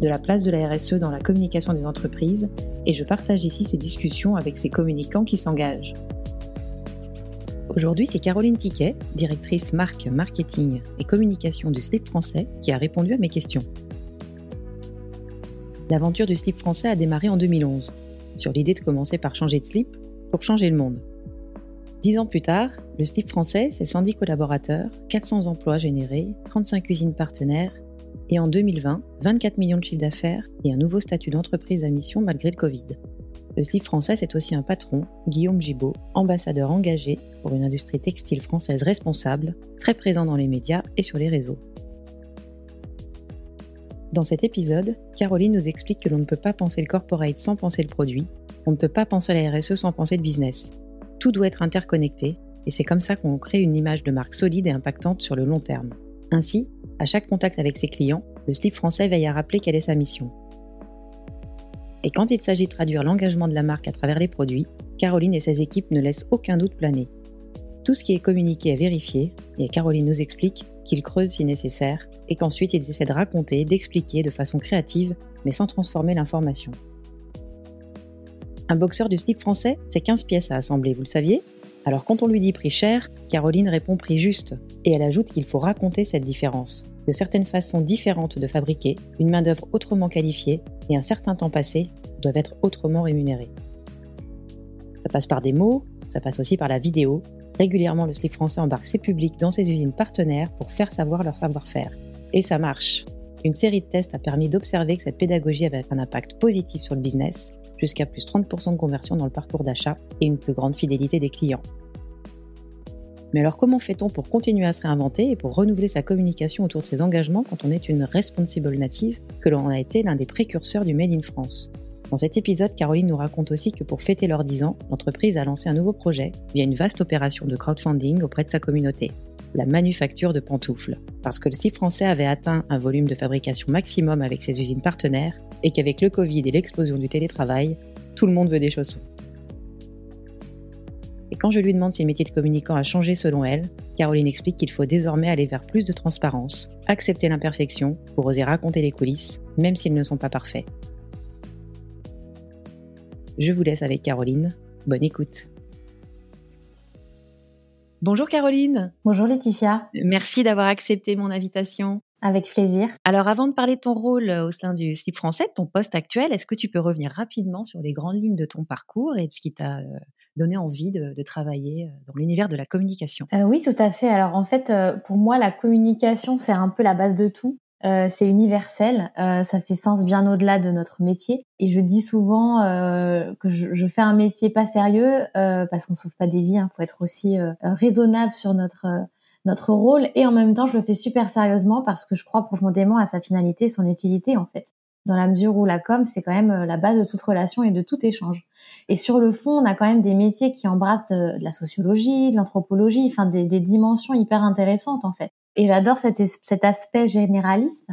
de la place de la RSE dans la communication des entreprises et je partage ici ces discussions avec ces communicants qui s'engagent. Aujourd'hui, c'est Caroline Tiquet, directrice marque, marketing et communication du slip français, qui a répondu à mes questions. L'aventure du slip français a démarré en 2011, sur l'idée de commencer par changer de slip pour changer le monde. Dix ans plus tard, le slip français, c'est 110 collaborateurs, 400 emplois générés, 35 usines partenaires, et en 2020, 24 millions de chiffres d'affaires et un nouveau statut d'entreprise à mission malgré le Covid. Le slip français, c'est aussi un patron, Guillaume Gibaud, ambassadeur engagé pour une industrie textile française responsable, très présent dans les médias et sur les réseaux. Dans cet épisode, Caroline nous explique que l'on ne peut pas penser le corporate sans penser le produit, on ne peut pas penser la RSE sans penser le business. Tout doit être interconnecté, et c'est comme ça qu'on crée une image de marque solide et impactante sur le long terme. Ainsi, à chaque contact avec ses clients, le slip français veille à rappeler quelle est sa mission. Et quand il s'agit de traduire l'engagement de la marque à travers les produits, Caroline et ses équipes ne laissent aucun doute planer. Tout ce qui est communiqué est vérifié, et Caroline nous explique qu'ils creusent si nécessaire, et qu'ensuite ils essaient de raconter, d'expliquer de façon créative, mais sans transformer l'information. Un boxeur du slip français, c'est 15 pièces à assembler, vous le saviez? Alors quand on lui dit prix cher, Caroline répond prix juste, et elle ajoute qu'il faut raconter cette différence, de certaines façons différentes de fabriquer, une main-d'œuvre autrement qualifiée et un certain temps passé doivent être autrement rémunérés. Ça passe par des mots, ça passe aussi par la vidéo. Régulièrement, le slip français embarque ses publics dans ses usines partenaires pour faire savoir leur savoir-faire. Et ça marche. Une série de tests a permis d'observer que cette pédagogie avait un impact positif sur le business, jusqu'à plus 30% de conversion dans le parcours d'achat et une plus grande fidélité des clients. Mais alors comment fait-on pour continuer à se réinventer et pour renouveler sa communication autour de ses engagements quand on est une responsible native, que l'on a été l'un des précurseurs du Made in France? Dans cet épisode, Caroline nous raconte aussi que pour fêter leurs 10 ans, l'entreprise a lancé un nouveau projet via une vaste opération de crowdfunding auprès de sa communauté la manufacture de pantoufles, parce que le site français avait atteint un volume de fabrication maximum avec ses usines partenaires et qu'avec le Covid et l'explosion du télétravail, tout le monde veut des chaussons. Et quand je lui demande si le métier de communicant a changé selon elle, Caroline explique qu'il faut désormais aller vers plus de transparence, accepter l'imperfection pour oser raconter les coulisses, même s'ils ne sont pas parfaits. Je vous laisse avec Caroline. Bonne écoute. Bonjour Caroline. Bonjour Laetitia. Merci d'avoir accepté mon invitation. Avec plaisir. Alors avant de parler de ton rôle au sein du slip français, ton poste actuel, est-ce que tu peux revenir rapidement sur les grandes lignes de ton parcours et de ce qui t'a euh, donné envie de, travailler euh, dans l'univers de la communication? Euh, Oui, tout à fait. Alors en fait, pour moi, la communication, c'est un peu la base de tout. Euh, c'est universel, euh, ça fait sens bien au-delà de notre métier. Et je dis souvent euh, que je, je, fais un métier pas sérieux parce qu'on sauve pas des vies. Il hein, faut être aussi raisonnable sur notre notre rôle et en même temps je le fais super sérieusement parce que je crois profondément à sa finalité, son utilité en fait. Dans la mesure où la com c'est quand même la base de toute relation et de tout échange. Et sur le fond, on a quand même des métiers qui embrassent de, la sociologie, de l'anthropologie, enfin des, des dimensions hyper intéressantes en fait. Et j'adore cet, cet, aspect généraliste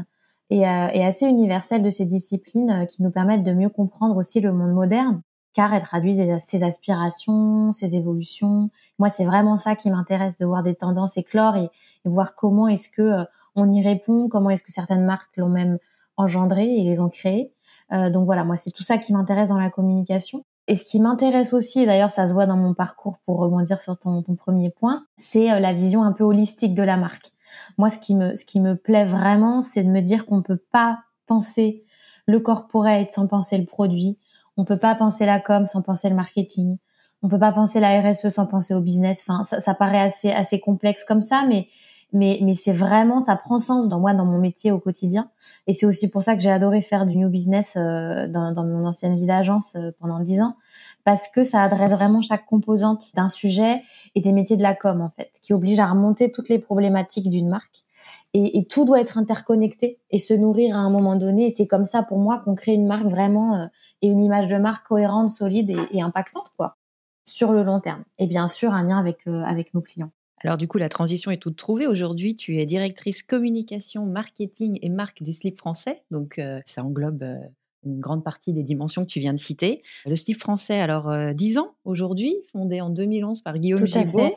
et, euh, et, assez universel de ces disciplines euh, qui nous permettent de mieux comprendre aussi le monde moderne, car elles traduisent ses aspirations, ses évolutions. Moi, c'est vraiment ça qui m'intéresse, de voir des tendances éclore et, et voir comment est-ce que euh, on y répond, comment est-ce que certaines marques l'ont même engendré et les ont créées. Euh, donc voilà, moi, c'est tout ça qui m'intéresse dans la communication. Et ce qui m'intéresse aussi, et d'ailleurs ça se voit dans mon parcours pour rebondir sur ton, ton premier point, c'est la vision un peu holistique de la marque. Moi, ce qui me, ce qui me plaît vraiment, c'est de me dire qu'on ne peut pas penser le corporate sans penser le produit. On peut pas penser la com sans penser le marketing. On peut pas penser la RSE sans penser au business. Enfin, ça, paraît assez assez complexe comme ça, mais mais mais c'est vraiment ça prend sens dans moi dans mon métier au quotidien. Et c'est aussi pour ça que j'ai adoré faire du new business euh, dans, dans mon ancienne vie d'agence euh, pendant dix ans parce que ça adresse vraiment chaque composante d'un sujet et des métiers de la com en fait, qui oblige à remonter toutes les problématiques d'une marque. Et, tout doit être interconnecté et se nourrir à un moment donné. Et c'est comme ça pour moi qu'on crée une marque vraiment euh, et une image de marque cohérente, solide et, et, impactante quoi, sur le long terme. Et bien sûr un lien avec euh, avec nos clients. Alors du coup, la transition est toute trouvée. Aujourd'hui, tu es directrice communication, marketing et marque du slip français. Donc euh, ça englobe une grande partie des dimensions que tu viens de citer. Le Steve français, alors 10 euh, ans aujourd'hui, fondé en 2011 par Guillaume Gibault.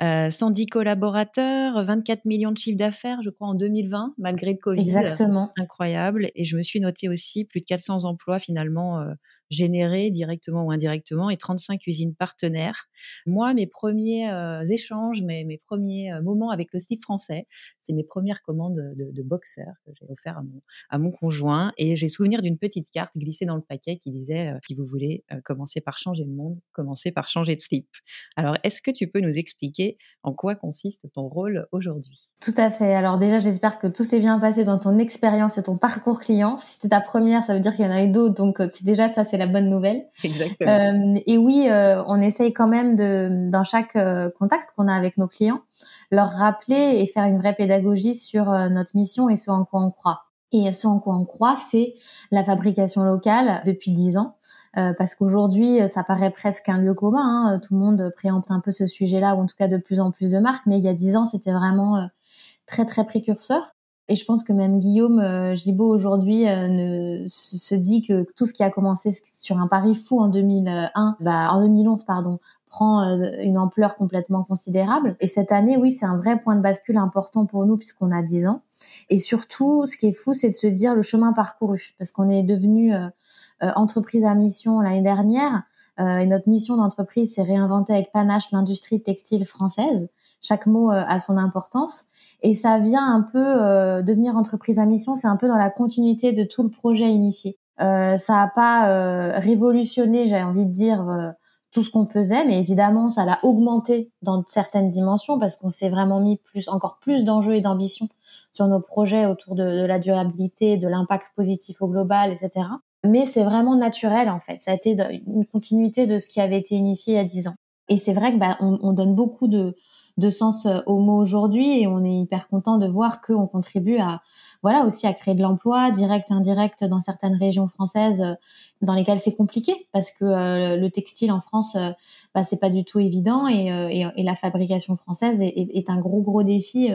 Euh, 110 collaborateurs, 24 millions de chiffres d'affaires, je crois, en 2020, malgré le Covid. Exactement. Incroyable. Et je me suis noté aussi plus de 400 emplois finalement euh, générés directement ou indirectement et 35 usines partenaires. Moi, mes premiers euh, échanges, mes, mes premiers euh, moments avec le Steve français, c'est mes premières commandes de, de boxeur que j'ai offert à mon, à mon conjoint. Et j'ai souvenir d'une petite carte glissée dans le paquet qui disait euh, si vous voulez commencer par changer le monde, commencez par changer de slip. Alors, est-ce que tu peux nous expliquer en quoi consiste ton rôle aujourd'hui? Tout à fait. Alors déjà, j'espère que tout s'est bien passé dans ton expérience et ton parcours client. Si c'était ta première, ça veut dire qu'il y en a eu d'autres. Donc, c'est déjà ça, c'est la bonne nouvelle. Exactement. Euh, et oui, euh, on essaye quand même de, dans chaque euh, contact qu'on a avec nos clients, leur rappeler et faire une vraie pédagogie sur notre mission et ce en quoi on croit. Et ce en quoi on croit, c'est la fabrication locale depuis dix ans. Euh, parce qu'aujourd'hui, ça paraît presque un lieu commun. Hein. Tout le monde préempte un peu ce sujet-là, ou en tout cas de plus en plus de marques. Mais il y a dix ans, c'était vraiment très très précurseur. Et je pense que même Guillaume euh, Gibaud aujourd'hui euh, se dit que tout ce qui a commencé sur un pari fou en 2001, bah en 2011 pardon, prend euh, une ampleur complètement considérable. Et cette année, oui, c'est un vrai point de bascule important pour nous puisqu'on a 10 ans. Et surtout, ce qui est fou, c'est de se dire le chemin parcouru, parce qu'on est devenu entreprise à mission l'année dernière. et notre mission d'entreprise, c'est réinventer avec panache l'industrie textile française. Chaque mot a son importance. Et ça vient un peu euh, devenir entreprise à mission, c'est un peu dans la continuité de tout le projet initié. Euh, ça a pas euh, révolutionné, j'ai envie de dire, euh, tout ce qu'on faisait, mais évidemment, ça l'a augmenté dans certaines dimensions parce qu'on s'est vraiment mis plus, encore plus d'enjeux et d'ambition sur nos projets autour de, de la durabilité, de l'impact positif au global, etc. Mais c'est vraiment naturel en fait. Ça a été une continuité de ce qui avait été initié il y a dix ans. Et c'est vrai que bah, on, on donne beaucoup de, de sens euh, au mot aujourd'hui et on est hyper content de voir qu'on contribue à voilà aussi à créer de l'emploi direct indirect dans certaines régions françaises euh, dans lesquelles c'est compliqué parce que euh, le textile en France bah, c'est pas du tout évident et, la fabrication française est, est, un gros gros défi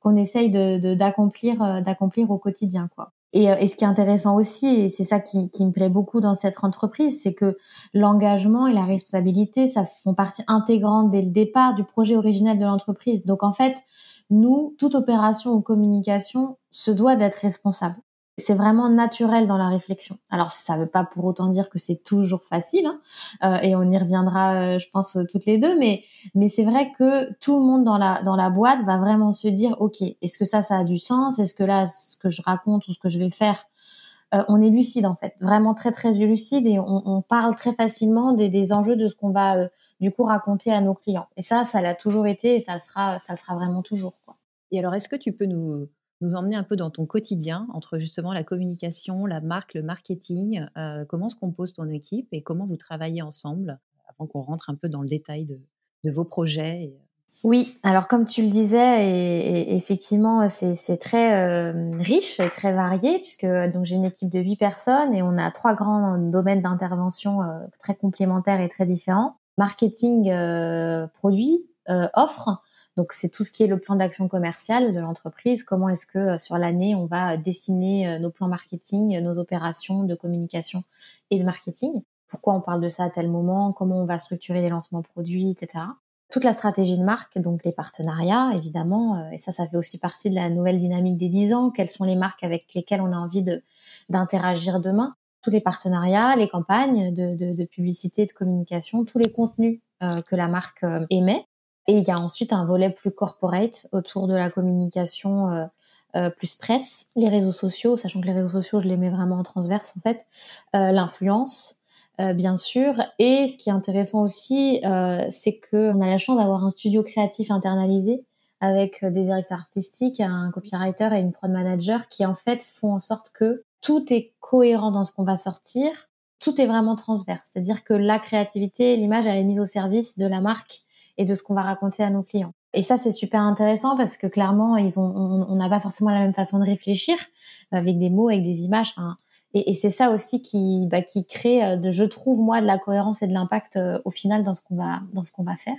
qu'on essaye de d'accomplir d'accomplir au quotidien quoi. Et, euh, et, ce qui est intéressant aussi, et c'est ça qui, qui, me plaît beaucoup dans cette entreprise, c'est que l'engagement et la responsabilité, ça font partie intégrante dès le départ du projet originel de l'entreprise. Donc en fait, nous, toute opération ou communication se doit d'être responsable c'est vraiment naturel dans la réflexion. Alors ça ne veut pas pour autant dire que c'est toujours facile, hein, euh, et on y reviendra, euh, je pense, toutes les deux. Mais c'est vrai que tout le monde dans la boîte va vraiment se dire, ok, est-ce que ça, ça a du sens? Est-ce que là, ce que je raconte ou ce que je vais faire, euh, on est lucide en fait, vraiment très très lucide, et on, parle très facilement des, enjeux de ce qu'on va euh, du coup raconter à nos clients. Et ça, ça l'a toujours été, et ça le sera, ça le sera vraiment toujours. Et alors, est-ce que tu peux nous nous emmener un peu dans ton quotidien entre justement la communication, la marque, le marketing. Euh, comment se compose ton équipe et comment vous travaillez ensemble avant qu'on rentre un peu dans le détail de, vos projets et... Euh oui, alors comme tu le disais, et, effectivement, c'est très euh, riche et très varié puisque j'ai une équipe de huit personnes et on a trois grands domaines d'intervention euh, très complémentaires et très différents marketing, euh, produit, offre donc c'est tout ce qui est le plan d'action commerciale de l'entreprise. Comment est-ce que euh, sur l'année on va dessiner euh, nos plans marketing, nos opérations de communication et de marketing? Pourquoi on parle de ça à tel moment? Comment on va structurer les lancements produits, etc. Toute la stratégie de marque, donc les partenariats évidemment, euh, et ça, ça fait aussi partie de la nouvelle dynamique des 10 ans. Quelles sont les marques avec lesquelles on a envie d'interagir demain? Tous les partenariats, les campagnes de, de, de publicité, de communication, tous les contenus que la marque émet et il y a ensuite un volet plus corporate autour de la communication euh, euh, plus presse, les réseaux sociaux, sachant que les réseaux sociaux, je les mets vraiment en transverse en fait, euh, l'influence, bien sûr. Et ce qui est intéressant aussi, c'est qu'on a la chance d'avoir un studio créatif internalisé avec des directeurs artistiques, un copywriter et une prod manager qui en fait font en sorte que tout est cohérent dans ce qu'on va sortir, tout est vraiment transverse. C'est-à-dire que la créativité, l'image, elle est mise au service de la marque et de ce qu'on va raconter à nos clients. Et ça, c'est super intéressant parce que clairement, ils ont, on n'a pas forcément la même façon de réfléchir avec des mots, avec des images. Enfin, et, et c'est ça aussi qui, bah, qui crée, euh, de, je trouve moi, de la cohérence et de l'impact euh, au final dans ce qu'on va, dans ce qu'on va faire.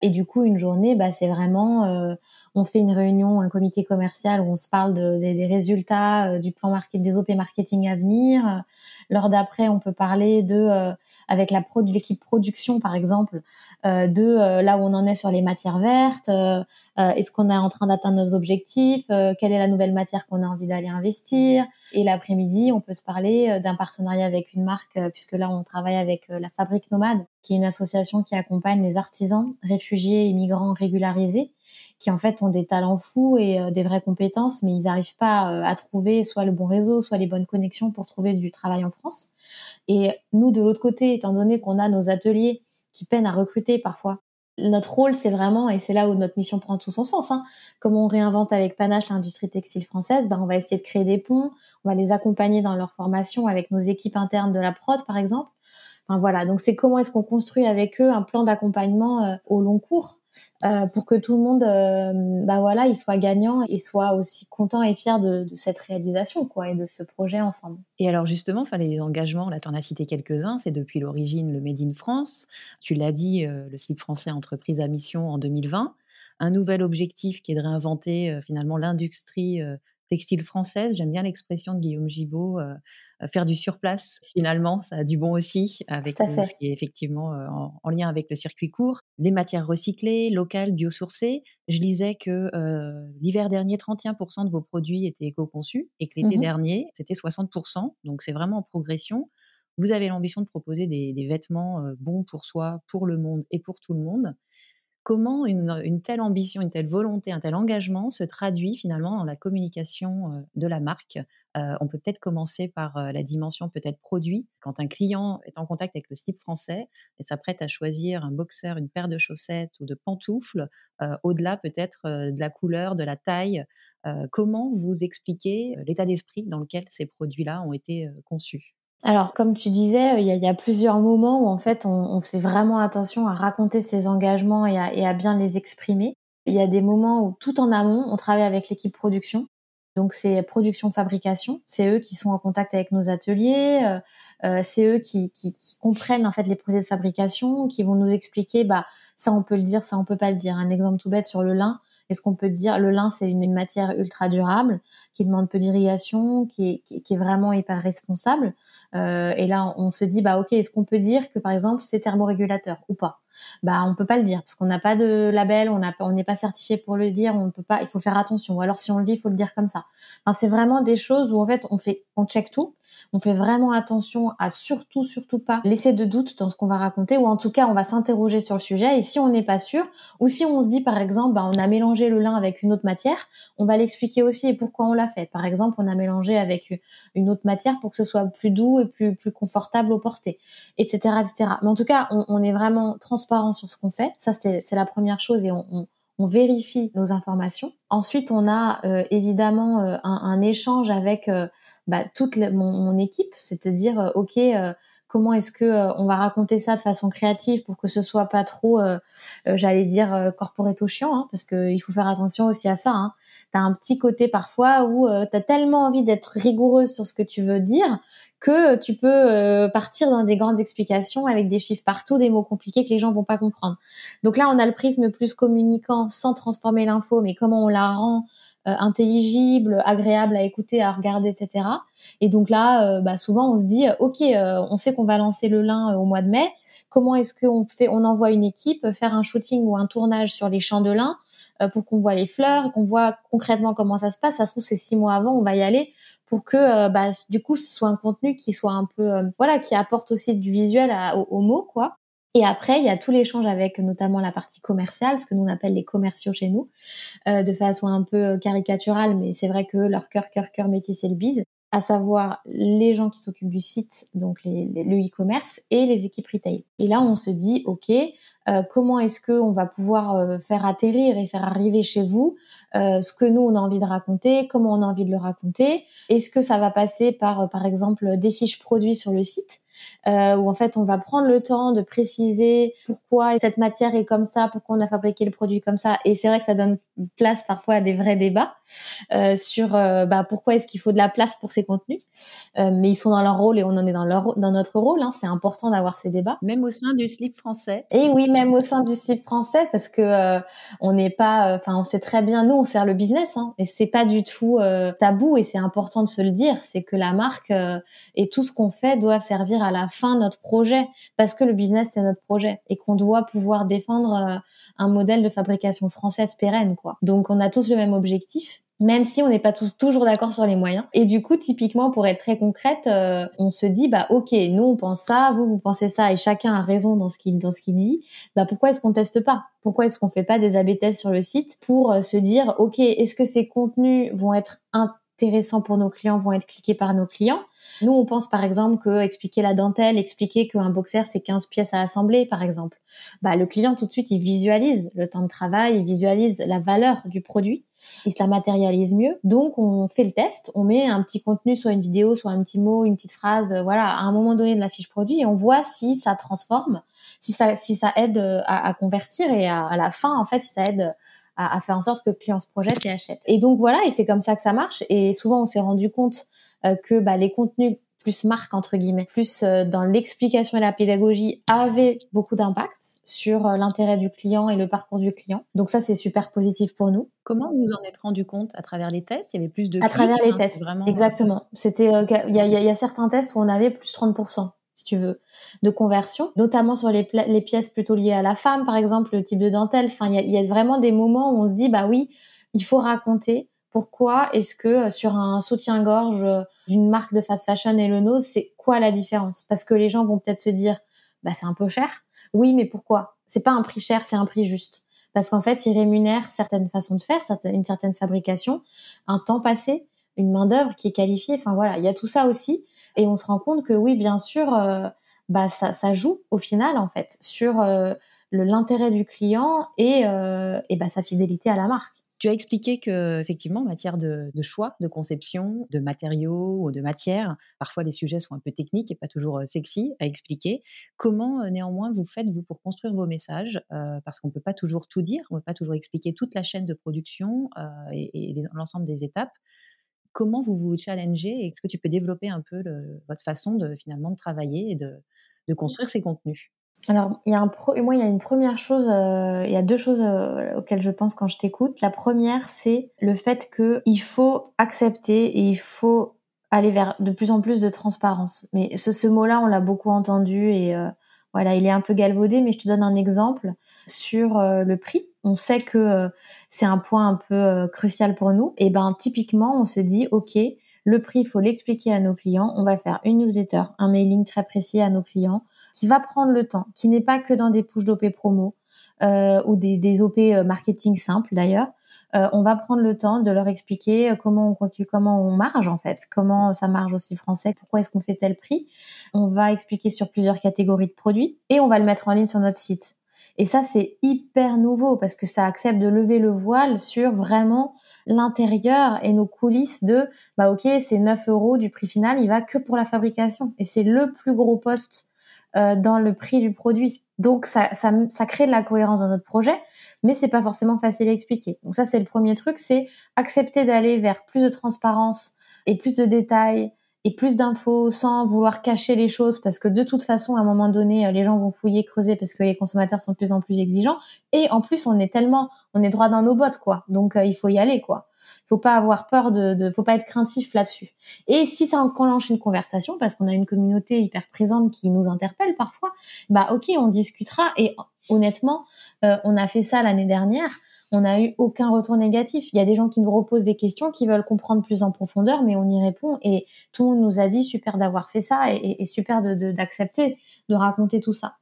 Et du coup, une journée, bah, c'est vraiment, euh, on fait une réunion, un comité commercial où on se parle de, des résultats euh, du plan market, des OP marketing à venir. Lors d'après, on peut parler de, euh, avec la pro, l'équipe production par exemple, de là où on en est sur les matières vertes. Est-ce qu'on est en train d'atteindre nos objectifs Quelle est la nouvelle matière qu'on a envie d'aller investir Et l'après-midi, on peut se parler d'un partenariat avec une marque, puisque là, on travaille avec la Fabrique Nomade qui est une association qui accompagne les artisans, réfugiés et migrants régularisés, qui en fait ont des talents fous et euh, des vraies compétences, mais ils n'arrivent pas euh, à trouver soit le bon réseau, soit les bonnes connexions pour trouver du travail en France. Et nous, de l'autre côté, étant donné qu'on a nos ateliers qui peinent à recruter parfois, notre rôle, c'est vraiment, et c'est là où notre mission prend tout son sens, hein, comme on réinvente avec Panache l'industrie textile française, ben on va essayer de créer des ponts, on va les accompagner dans leur formation avec nos équipes internes de la prod, par exemple, voilà, donc c'est comment est-ce qu'on construit avec eux un plan d'accompagnement euh, au long cours euh, pour que tout le monde, euh, bah voilà, il soit gagnant et soit aussi content et fier de, cette réalisation, quoi, et de ce projet ensemble. Et alors justement, enfin les engagements, là, tu en as cité quelques-uns. C'est depuis l'origine le Made in France. Tu l'as dit, le slip français entreprise à mission en 2020. Un nouvel objectif qui est de réinventer finalement l'industrie textile française. J'aime bien l'expression de Guillaume Gibault, euh, euh, faire du surplace. Finalement, ça a du bon aussi, avec ce qui est effectivement euh, en, lien avec le circuit court. Les matières recyclées, locales, biosourcées. Je lisais que l'hiver dernier, 31% de vos produits étaient éco-conçus et que l'été mmh dernier, c'était 60%. Donc c'est vraiment en progression. Vous avez l'ambition de proposer des, des vêtements bons pour soi, pour le monde et pour tout le monde comment une, telle ambition, une telle volonté, un tel engagement se traduit finalement dans la communication euh, de la marque? Euh, on peut peut-être commencer par euh, la dimension peut-être produit. Quand un client est en contact avec le slip français et s'apprête à choisir un boxeur, une paire de chaussettes ou de pantoufles, au-delà peut-être de la couleur, de la taille, comment vous expliquez l'état d'esprit dans lequel ces produits-là ont été conçus? Alors, comme tu disais, il y, a, plusieurs moments où en fait on, fait vraiment attention à raconter ses engagements et à, bien les exprimer. Il y a des moments où tout en amont, on travaille avec l'équipe production. Donc c'est production-fabrication, c'est eux qui sont en contact avec nos ateliers, euh, euh, c'est eux qui, comprennent en fait les procès de fabrication, qui vont nous expliquer bah ça on peut le dire, ça on peut pas le dire. Un exemple tout bête sur le lin, est-ce qu'on peut dire le lin, c'est une, matière ultra durable qui demande peu d'irrigation, qui est, vraiment hyper responsable. Euh, et là, on se dit, bah ok, est-ce qu'on peut dire que par exemple c'est thermorégulateur ou pas? Bah on peut pas le dire parce qu'on n'a pas de label, on n'est pas certifié pour le dire, on peut pas. Il faut faire attention. Ou alors si on le dit, il faut le dire comme ça. Enfin, c'est vraiment des choses où en fait on fait, on check tout on fait vraiment attention à surtout, surtout pas laisser de doute dans ce qu'on va raconter, ou en tout cas, on va s'interroger sur le sujet. Et si on n'est pas sûr, ou si on se dit, par exemple, bah, on a mélangé le lin avec une autre matière, on va l'expliquer aussi et pourquoi on l'a fait. Par exemple, on a mélangé avec une autre matière pour que ce soit plus doux et plus, confortable au porté, etc., etc. Mais en tout cas, on, est vraiment transparent sur ce qu'on fait. Ça, c'est la première chose et on, vérifie nos informations. Ensuite, on a euh, évidemment euh, un, échange avec euh, bah, toute mon, équipe, c'est à dire, euh, ok, euh, comment est-ce que euh, on va raconter ça de façon créative pour que ce soit pas trop, j'allais dire, corporate chiant, hein, parce qu'il faut faire attention aussi à ça. Hein. Tu as un petit côté parfois où tu as tellement envie d'être rigoureuse sur ce que tu veux dire que tu peux partir dans des grandes explications avec des chiffres partout, des mots compliqués que les gens vont pas comprendre. Donc là, on a le prisme plus communicant sans transformer l'info, mais comment on la rend euh, intelligible, agréable à écouter, à regarder, etc. Et donc là, euh, bah, souvent on se dit, ok, euh, on sait qu'on va lancer le lin au mois de mai. Comment est-ce qu'on fait On envoie une équipe faire un shooting ou un tournage sur les champs de lin pour qu'on voit les fleurs, qu'on voit concrètement comment ça se passe? Ça se trouve c'est six mois avant, on va y aller pour que bah, du coup ce soit un contenu qui soit un peu voilà qui apporte aussi du visuel aux mots quoi et après, il y a tout l'échange avec notamment la partie commerciale, ce que nous appelle les commerciaux chez nous, euh, de façon un peu caricaturale, mais c'est vrai que leur cœur, cœur, cœur métier, c'est le bise. à savoir les gens qui s'occupent du site, donc le e-commerce, et les équipes retail. Et là, on se dit, OK, euh, comment est-ce qu'on va pouvoir euh, faire atterrir et faire arriver chez vous euh, ce que nous, on a envie de raconter, comment on a envie de le raconter? Est-ce que ça va passer par, par exemple, des fiches produits sur le site? Euh, où en fait on va prendre le temps de préciser pourquoi cette matière est comme ça, pourquoi on a fabriqué le produit comme ça. Et c'est vrai que ça donne place parfois à des vrais débats euh, sur euh, bah, pourquoi est-ce qu'il faut de la place pour ces contenus. Euh, mais ils sont dans leur rôle et on en est dans, leur, dans notre rôle. Hein. C'est important d'avoir ces débats. Même au sein du slip français. Et oui, même au sein du slip français parce que on n'est pas, enfin on sait très bien, nous on sert le business hein, et c'est pas du tout tabou et c'est important de se le dire. C'est que la marque et tout ce qu'on fait doit servir à la fin notre projet parce que le business c'est notre projet et qu'on doit pouvoir défendre euh, un modèle de fabrication française pérenne quoi. Donc on a tous le même objectif même si on n'est pas tous toujours d'accord sur les moyens. Et du coup, typiquement, pour être très concrète, euh, on se dit, bah ok, nous on pense ça, vous vous pensez ça, et chacun a raison dans ce qu'il dans ce qu'il dit. Bah pourquoi est-ce qu'on teste pas? Pourquoi est-ce qu'on fait pas des A/B tests sur le site pour euh, se dire, ok, est-ce que ces contenus vont être intéressants pour nos clients, vont être cliqués par nos clients nous, on pense par exemple que expliquer la dentelle, expliquer qu'un boxer c'est 15 pièces à assembler par exemple. Bah le client tout de suite, il visualise le temps de travail, il visualise la valeur du produit, il se la matérialise mieux. Donc on fait le test, on met un petit contenu soit une vidéo, soit un petit mot, une petite phrase, euh, voilà, à un moment donné de la fiche produit et on voit si ça transforme, si ça si ça aide euh, à, convertir et à, la fin en fait, si ça aide à, à, faire en sorte que le client se projette et achète. Et donc voilà, et c'est comme ça que ça marche. Et souvent, on s'est rendu compte euh, que bah, les contenus plus marque entre guillemets, plus euh, dans l'explication et la pédagogie avaient beaucoup d'impact sur euh, l'intérêt du client et le parcours du client. Donc ça c'est super positif pour nous. Comment vous en êtes rendu compte? À travers les tests? Il y avait plus de à travers les tests. Exactement. C'était il y, a, y, a, certains tests où on avait plus 30 si tu veux, de conversion, notamment sur les, pièces plutôt liées à la femme, par exemple, le type de dentelle. Enfin, il y a, y a, vraiment des moments où on se dit, bah oui, il faut raconter pourquoi est-ce que euh, sur un soutien-gorge euh, d'une marque de fast fashion et le nose, c'est quoi la différence? Parce que les gens vont peut-être se dire, bah c'est un peu cher. Oui, mais pourquoi? C'est pas un prix cher, c'est un prix juste. Parce qu'en fait, ils rémunèrent certaines façons de faire, une certaine fabrication, un temps passé, une main d'œuvre qui est qualifiée. Enfin voilà, il y a tout ça aussi, et on se rend compte que oui, bien sûr, euh, bah ça, ça, joue au final en fait sur l'intérêt du client et, et bah, sa fidélité à la marque. Tu as expliqué que, effectivement, en matière de, choix, de conception, de matériaux ou de matières, parfois les sujets sont un peu techniques et pas toujours euh, sexy à expliquer. Comment, euh, néanmoins, vous faites vous pour construire vos messages euh, Parce qu'on peut pas toujours tout dire, on peut pas toujours expliquer toute la chaîne de production et, l'ensemble des étapes. Comment vous vous challengez Est-ce que tu peux développer un peu votre façon de finalement de travailler et de construire ces contenus? Alors, il y a un moi, il y a une première chose, euh, il y a deux choses euh, auxquelles je pense quand je t'écoute. La première, c'est le fait que il faut accepter et il faut aller vers de plus en plus de transparence. Mais ce, ce mot-là, on l'a beaucoup entendu et euh, voilà, il est un peu galvaudé. Mais je te donne un exemple sur le prix. On sait que c'est un point un peu crucial pour nous. Et ben, typiquement, on se dit, ok, le prix, il faut l'expliquer à nos clients. On va faire une newsletter, un mailing très précis à nos clients qui va prendre le temps, qui n'est pas que dans des push d'OP promo euh, ou des, des, OP euh, marketing simples d'ailleurs. Euh, on va prendre le temps de leur expliquer comment on continue, comment on marge en fait, comment ça marche aussi français, pourquoi est-ce qu'on fait tel prix? On va expliquer sur plusieurs catégories de produits et on va le mettre en ligne sur notre site. Et ça, c'est hyper nouveau parce que ça accepte de lever le voile sur vraiment l'intérieur et nos coulisses de, bah ok, c'est 9 euros du prix final, il va que pour la fabrication. Et c'est le plus gros poste euh, dans le prix du produit. Donc ça, ça, ça, crée de la cohérence dans notre projet, mais c'est pas forcément facile à expliquer. Donc ça c'est le premier truc, c'est accepter d'aller vers plus de transparence et plus de détails et plus d'infos sans vouloir cacher les choses parce que de toute façon à un moment donné euh, les gens vont fouiller creuser parce que les consommateurs sont de plus en plus exigeants. Et en plus on est tellement on est droit dans nos bottes quoi. Donc euh, il faut y aller quoi. Faut pas avoir peur de, de faut pas être craintif là-dessus. Et si ça enclenche une conversation parce qu'on a une communauté hyper présente qui nous interpelle parfois bah ok on discutera. Et honnêtement euh, on a fait ça l'année dernière on n'a eu aucun retour négatif. Il y a des gens qui nous reposent des questions, qui veulent comprendre plus en profondeur, mais on y répond. Et tout le monde nous a dit super d'avoir fait ça et, super d'accepter de, raconter tout ça.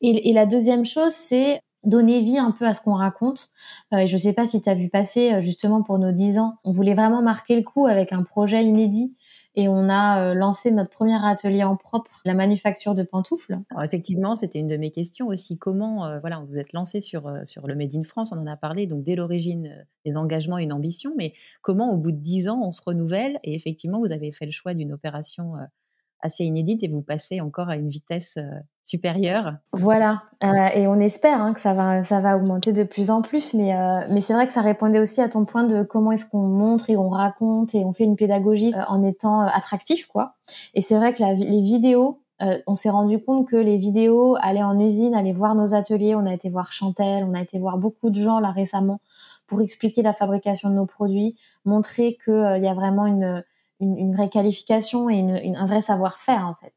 Et, la deuxième chose, c'est donner vie un peu à ce qu'on raconte. Euh, je ne sais pas si tu as vu passer, justement pour nos 10 ans, on voulait vraiment marquer le coup avec un projet inédit et on a euh, lancé notre premier atelier en propre, la manufacture de pantoufles. Effectivement, c'était une de mes questions aussi. Comment, euh, voilà, vous êtes lancé sur, euh, sur le Made in France, on en a parlé, donc dès l'origine, des engagements et une ambition, mais comment au bout de dix ans, on se renouvelle? Et effectivement, vous avez fait le choix d'une opération assez inédite et vous passez encore à une vitesse euh, supérieure. Voilà, euh, et on espère hein, que ça va, ça va augmenter de plus en plus, mais, euh, mais c'est vrai que ça répondait aussi à ton point de comment est-ce qu'on montre et on raconte et on fait une pédagogie en étant attractif, quoi. Et c'est vrai que les vidéos, on s'est rendu compte que les vidéos, aller en usine, aller voir nos ateliers, on a été voir Chantel, on a été voir beaucoup de gens là récemment pour expliquer la fabrication de nos produits, montrer qu'il y a vraiment une une, vraie qualification et un vrai savoir-faire en fait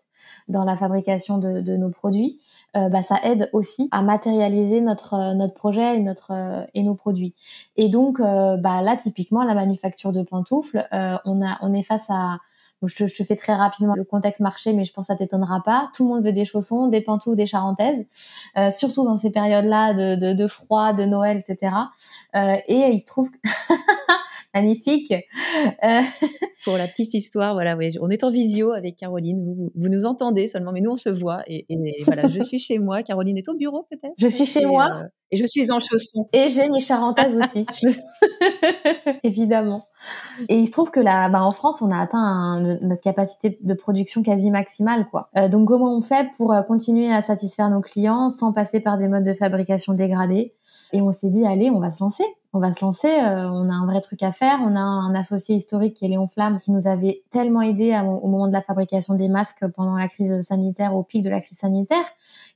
dans la fabrication de, nos produits, euh, bah, ça aide aussi à matérialiser notre euh, notre projet et notre euh, et nos produits. Et donc bah là typiquement la manufacture de pantoufles, on a on est face à je te, fais très rapidement le contexte marché, mais je pense que ça t'étonnera pas. Tout le monde veut des chaussons, des pantoufles, des charentaises, surtout dans ces périodes-là de, de, de, froid, de Noël, etc. et il se trouve que magnifique. Euh, Pour la petite histoire, voilà, oui, on est en visio avec Caroline. Vous, vous nous entendez seulement, mais nous on se voit. Et, voilà, je suis chez moi. Caroline est au bureau peut-être. Je suis chez moi. Euh, et je suis en chaussons. Et j'ai mes charentaises aussi, évidemment. Et il se trouve que là, bah, en France, on a atteint notre capacité de production quasi maximale, quoi. Euh, donc comment on fait pour continuer à satisfaire nos clients sans passer par des modes de fabrication dégradés? Et on s'est dit, allez, on va se lancer on va se lancer, euh, on a un vrai truc à faire. On a un associé historique qui est Léon Flamme qui nous avait tellement aidé au moment de la fabrication des masques pendant la crise sanitaire, au pic de la crise sanitaire,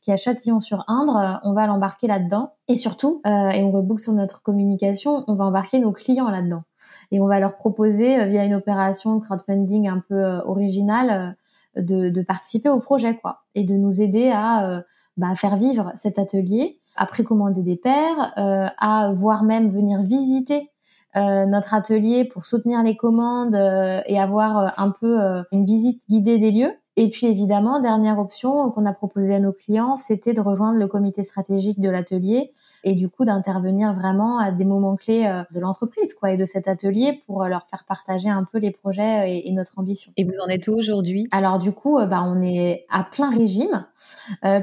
qui est à Châtillon-sur-Indre. On va l'embarquer là-dedans. Et surtout, euh, et on reboucle sur notre communication, on va embarquer nos clients là-dedans. Et on va leur proposer, euh, via une opération crowdfunding un peu originale, de, participer au projet, quoi. Et de nous aider à bah, faire vivre cet atelier à précommander des paires, euh, à voire même venir visiter euh, notre atelier pour soutenir les commandes euh, et avoir un peu une visite guidée des lieux. Et puis évidemment, dernière option qu'on a proposée à nos clients, c'était de rejoindre le comité stratégique de l'atelier et du coup d'intervenir vraiment à des moments clés euh, de l'entreprise quoi et de cet atelier pour euh, leur faire partager un peu les projets et, notre ambition. Et vous en êtes où aujourd'hui? Alors du coup, euh, bah, on est à plein régime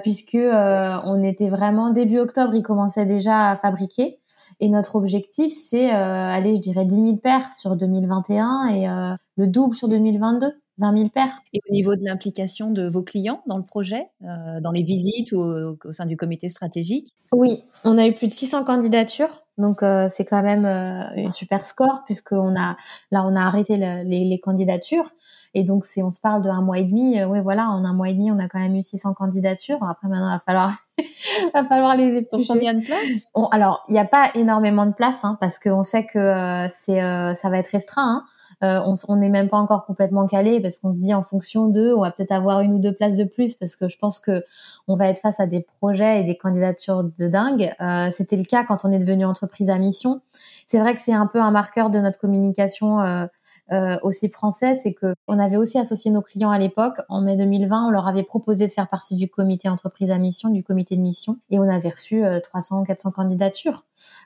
puisque on était vraiment début octobre, ils commençaient déjà à fabriquer. Et notre objectif, c'est, aller, je dirais, 10 000 paires sur 2021 et le double sur 2022. 20 000 paires. Et au niveau de l'implication de vos clients dans le projet, euh, dans les visites ou au, sein du comité stratégique? Oui, on a eu plus de 600 candidatures. Donc euh, c'est quand même euh, un super score puisqu'on a là on a arrêté les, candidatures et donc c'est on se parle de un mois et demi oui voilà en un mois et demi on a quand même eu 600 candidatures après maintenant il va falloir va falloir les éplucher. combien de places? Alors il n'y a pas énormément de places hein, parce qu'on sait que c'est ça va être restreint. Hein. Euh, on n'est même pas encore complètement calé parce qu'on se dit en fonction d'eux, on va peut-être avoir une ou deux places de plus parce que je pense que on va être face à des projets et des candidatures de dingue. Euh, C'était le cas quand on est devenu entreprise à mission. C'est vrai que c'est un peu un marqueur de notre communication. Euh, euh, aussi français, c'est que on avait aussi associé nos clients à l'époque. En mai 2020, on leur avait proposé de faire partie du comité entreprise à mission, du comité de mission, et on avait reçu 300, euh, 400 candidatures,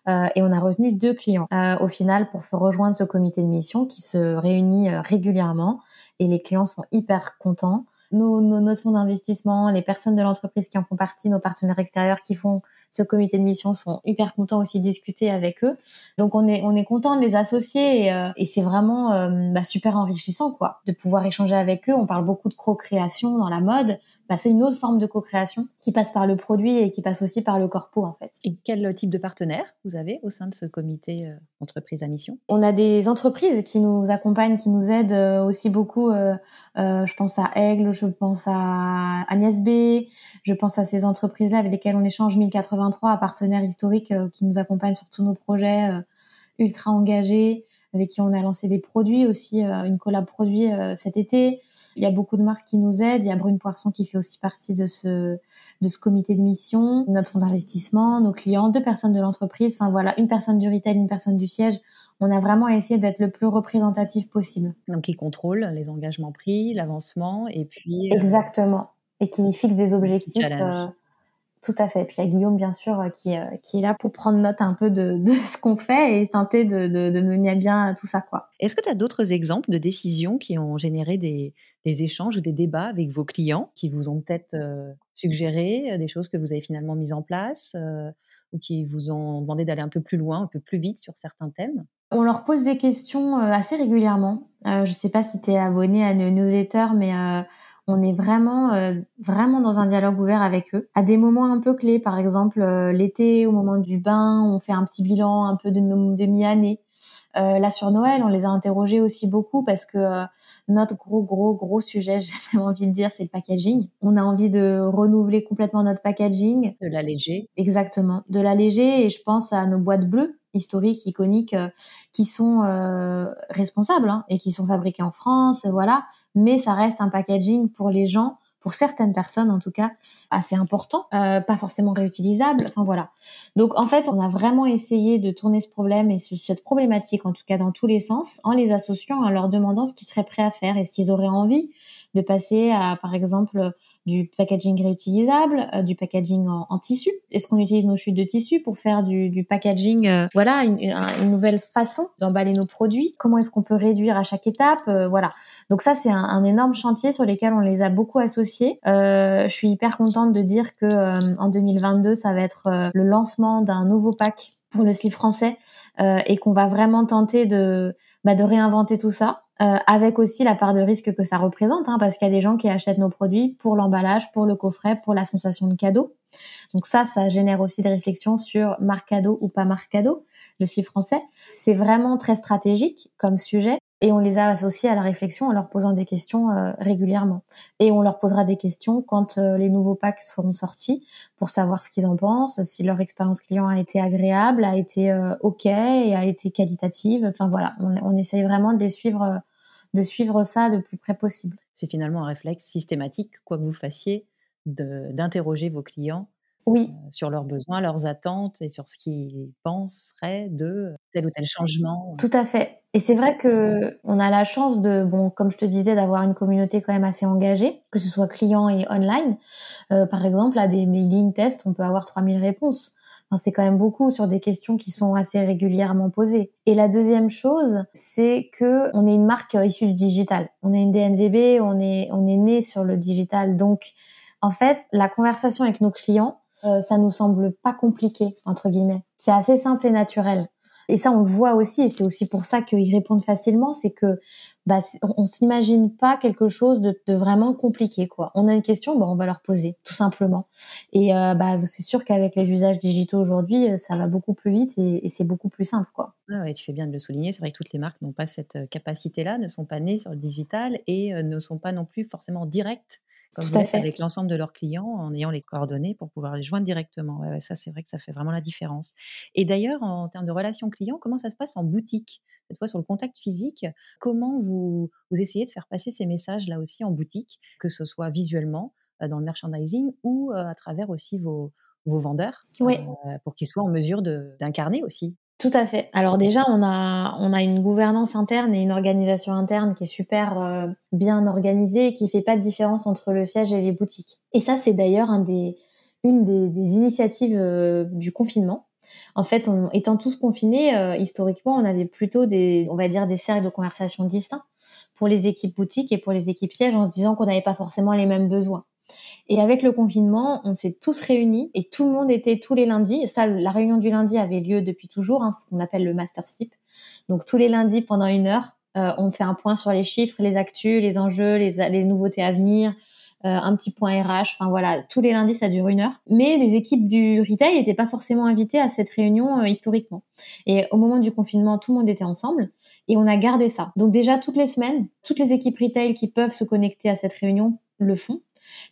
euh, et on a retenu deux clients euh, au final pour rejoindre ce comité de mission qui se réunit régulièrement, et les clients sont hyper contents. Nos, nos, nos fonds d'investissement, les personnes de l'entreprise qui en font partie, nos partenaires extérieurs qui font ce comité de mission sont hyper contents aussi de discuter avec eux. Donc on est on est content de les associer et, euh, et c'est vraiment euh, bah, super enrichissant quoi de pouvoir échanger avec eux. On parle beaucoup de co-création dans la mode. Bah, c'est une autre forme de co-création qui passe par le produit et qui passe aussi par le corpo en fait. Et quel type de partenaire vous avez au sein de ce comité euh, entreprise à mission? On a des entreprises qui nous accompagnent, qui nous aident aussi beaucoup. je pense à Aigle, je pense à Agnès B, je pense à ces entreprises-là avec lesquelles on échange 1083 partenaires historiques euh, qui nous accompagnent sur tous nos projets euh, ultra engagés, avec qui on a lancé des produits aussi, euh, une collab produit cet été. Il y a beaucoup de marques qui nous aident. Il y a Brune Poisson qui fait aussi partie de ce de ce comité de mission, notre fonds d'investissement, nos clients, deux personnes de l'entreprise. Enfin voilà, une personne du retail, une personne du siège. On a vraiment essayé d'être le plus représentatif possible. Donc, qui contrôle les engagements pris, l'avancement, et puis. Exactement et qui fixe des objectifs, euh, Tout à fait. Puis il y a Guillaume, bien sûr, qui, qui est là pour prendre note un peu de, de ce qu'on fait et tenter de, de, de, mener à bien tout ça. quoi. Est-ce que tu as d'autres exemples de décisions qui ont généré des, des, échanges ou des débats avec vos clients, qui vous ont peut-être suggéré des choses que vous avez finalement mises en place ou qui vous ont demandé d'aller un peu plus loin, un peu plus vite sur certains thèmes? On leur pose des questions euh, assez régulièrement. Euh, je ne sais pas si tu es abonné à nos newsletters, mais euh, on est vraiment, vraiment dans un dialogue ouvert avec eux. À des moments un peu clés, par exemple l'été, au moment du bain, on fait un petit bilan un peu de demi-année. là sur Noël, on les a interrogés aussi beaucoup parce que notre gros, gros, gros sujet, j'ai vraiment envie de dire, c'est le packaging. On a envie de renouveler complètement notre packaging. De l'alléger. Exactement. De l'alléger et je pense à nos boîtes bleues historiques, iconiques, euh, qui sont euh, responsables hein, et qui sont fabriquées en France, voilà. Mais ça reste un packaging pour les gens pour certaines personnes en tout cas, assez important, euh, pas forcément réutilisable. Enfin voilà. Donc en fait, on a vraiment essayé de tourner ce problème et cette problématique en tout cas dans tous les sens, en les associant, en leur demandant ce qu'ils seraient prêts à faire et ce qu'ils auraient envie de passer à, par exemple, du packaging réutilisable, euh, du packaging en, tissu. Est-ce qu'on utilise nos chutes de tissu pour faire du, packaging, euh, voilà, une, nouvelle façon d'emballer nos produits? Comment est-ce qu'on peut réduire à chaque étape euh, Voilà. Donc ça, c'est un, énorme chantier sur lequel on les a beaucoup associés. je suis hyper contente de dire que en 2022, ça va être le lancement d'un nouveau pack pour le slip français et qu'on va vraiment tenter de bah, de réinventer tout ça, euh, avec aussi la part de risque que ça représente, hein, parce qu'il y a des gens qui achètent nos produits pour l'emballage, pour le coffret, pour la sensation de cadeau. Donc ça, ça génère aussi des réflexions sur marque cadeau ou pas marque cadeau, le site français. C'est vraiment très stratégique comme sujet et on les a associés à la réflexion en leur posant des questions euh, régulièrement. Et on leur posera des questions quand euh, les nouveaux packs seront sortis pour savoir ce qu'ils en pensent, si leur expérience client a été agréable, a été euh, OK et a été qualitative. Enfin voilà, on, essaye vraiment de suivre, de suivre ça le plus près possible. C'est finalement un réflexe systématique, quoi que vous fassiez, d'interroger vos clients oui. sur leurs besoins, leurs attentes et sur ce qu'ils penseraient de tel ou tel changement. Tout à fait. Et c'est vrai que on a la chance de, bon, comme je te disais, d'avoir une communauté quand même assez engagée, que ce soit client et online. par exemple, à des mailing tests, on peut avoir 3000 réponses. Enfin, c'est quand même beaucoup sur des questions qui sont assez régulièrement posées. Et la deuxième chose, c'est que on est une marque issue du digital. On est une DNVB, on est on est né sur le digital. Donc, en fait, la conversation avec nos clients, euh, ça nous semble pas compliqué entre guillemets. C'est assez simple et naturel. Et ça, on le voit aussi, et c'est aussi pour ça qu'ils répondent facilement, c'est que bah, on s'imagine pas quelque chose de, vraiment compliqué. quoi. On a une question, bah, on va leur poser, tout simplement. Et euh, bah, c'est sûr qu'avec les usages digitaux aujourd'hui, euh, ça va beaucoup plus vite et, c'est beaucoup plus simple. quoi. Ah tu fais bien de le souligner. C'est vrai que toutes les marques n'ont pas cette capacité-là, ne sont pas nées sur le digital et ne sont pas non plus forcément directes tout à fait. avec l'ensemble de leurs clients en ayant les coordonnées pour pouvoir les joindre directement. ça, c'est vrai que ça fait vraiment la différence. Et d'ailleurs, en termes de relations clients, comment ça se passe en boutique? Cette fois, sur le contact physique, comment vous, vous essayez de faire passer ces messages là aussi en boutique, que ce soit visuellement, euh, dans le merchandising ou euh, à travers aussi vos, vos vendeurs, oui. Euh, pour qu'ils soient en mesure d'incarner aussi? Tout à fait. Alors déjà, on a, on a une gouvernance interne et une organisation interne qui est super euh, bien organisée et qui fait pas de différence entre le siège et les boutiques. Et ça, c'est d'ailleurs une des, des initiatives euh, du confinement. En fait, on, étant tous confinés, euh, historiquement, on avait plutôt des, on va dire, des cercles de conversation distincts pour les équipes boutiques et pour les équipes sièges en se disant qu'on n'avait pas forcément les mêmes besoins. Et avec le confinement, on s'est tous réunis et tout le monde était tous les lundis. Ça, la réunion du lundi avait lieu depuis toujours, hein, ce qu'on appelle le master sleep. Donc tous les lundis pendant une heure, euh, on fait un point sur les chiffres, les actus, les enjeux, les, les nouveautés à venir, euh, un petit point RH. Enfin voilà, tous les lundis ça dure une heure. Mais les équipes du retail n'étaient pas forcément invitées à cette réunion euh, historiquement. Et au moment du confinement, tout le monde était ensemble et on a gardé ça. Donc déjà toutes les semaines, toutes les équipes retail qui peuvent se connecter à cette réunion le font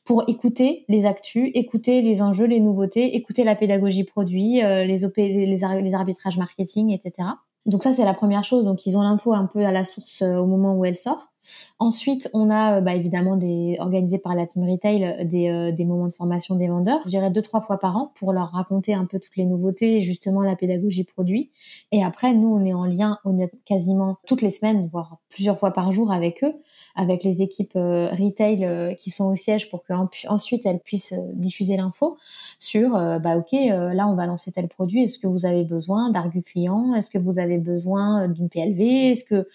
pour écouter les actus, écouter les enjeux, les nouveautés, écouter la pédagogie produit, euh, les, les, arbitrages marketing, etc. Donc ça, c'est la première chose. Donc ils ont l'info un peu à la source euh, au moment où elle sort. Ensuite, on a bah, évidemment des organisés par la team retail des, des moments de formation des vendeurs. Je dirais deux trois fois par an pour leur raconter un peu toutes les nouveautés et justement la pédagogie produit. Et après, nous, on est en lien quasiment toutes les semaines, voire plusieurs fois par jour avec eux, avec les équipes retail qui sont au siège pour qu'ensuite elles puissent diffuser l'info sur bah ok là on va lancer tel produit est-ce que vous avez besoin d'argu client est-ce que vous avez besoin d'une PLV est-ce que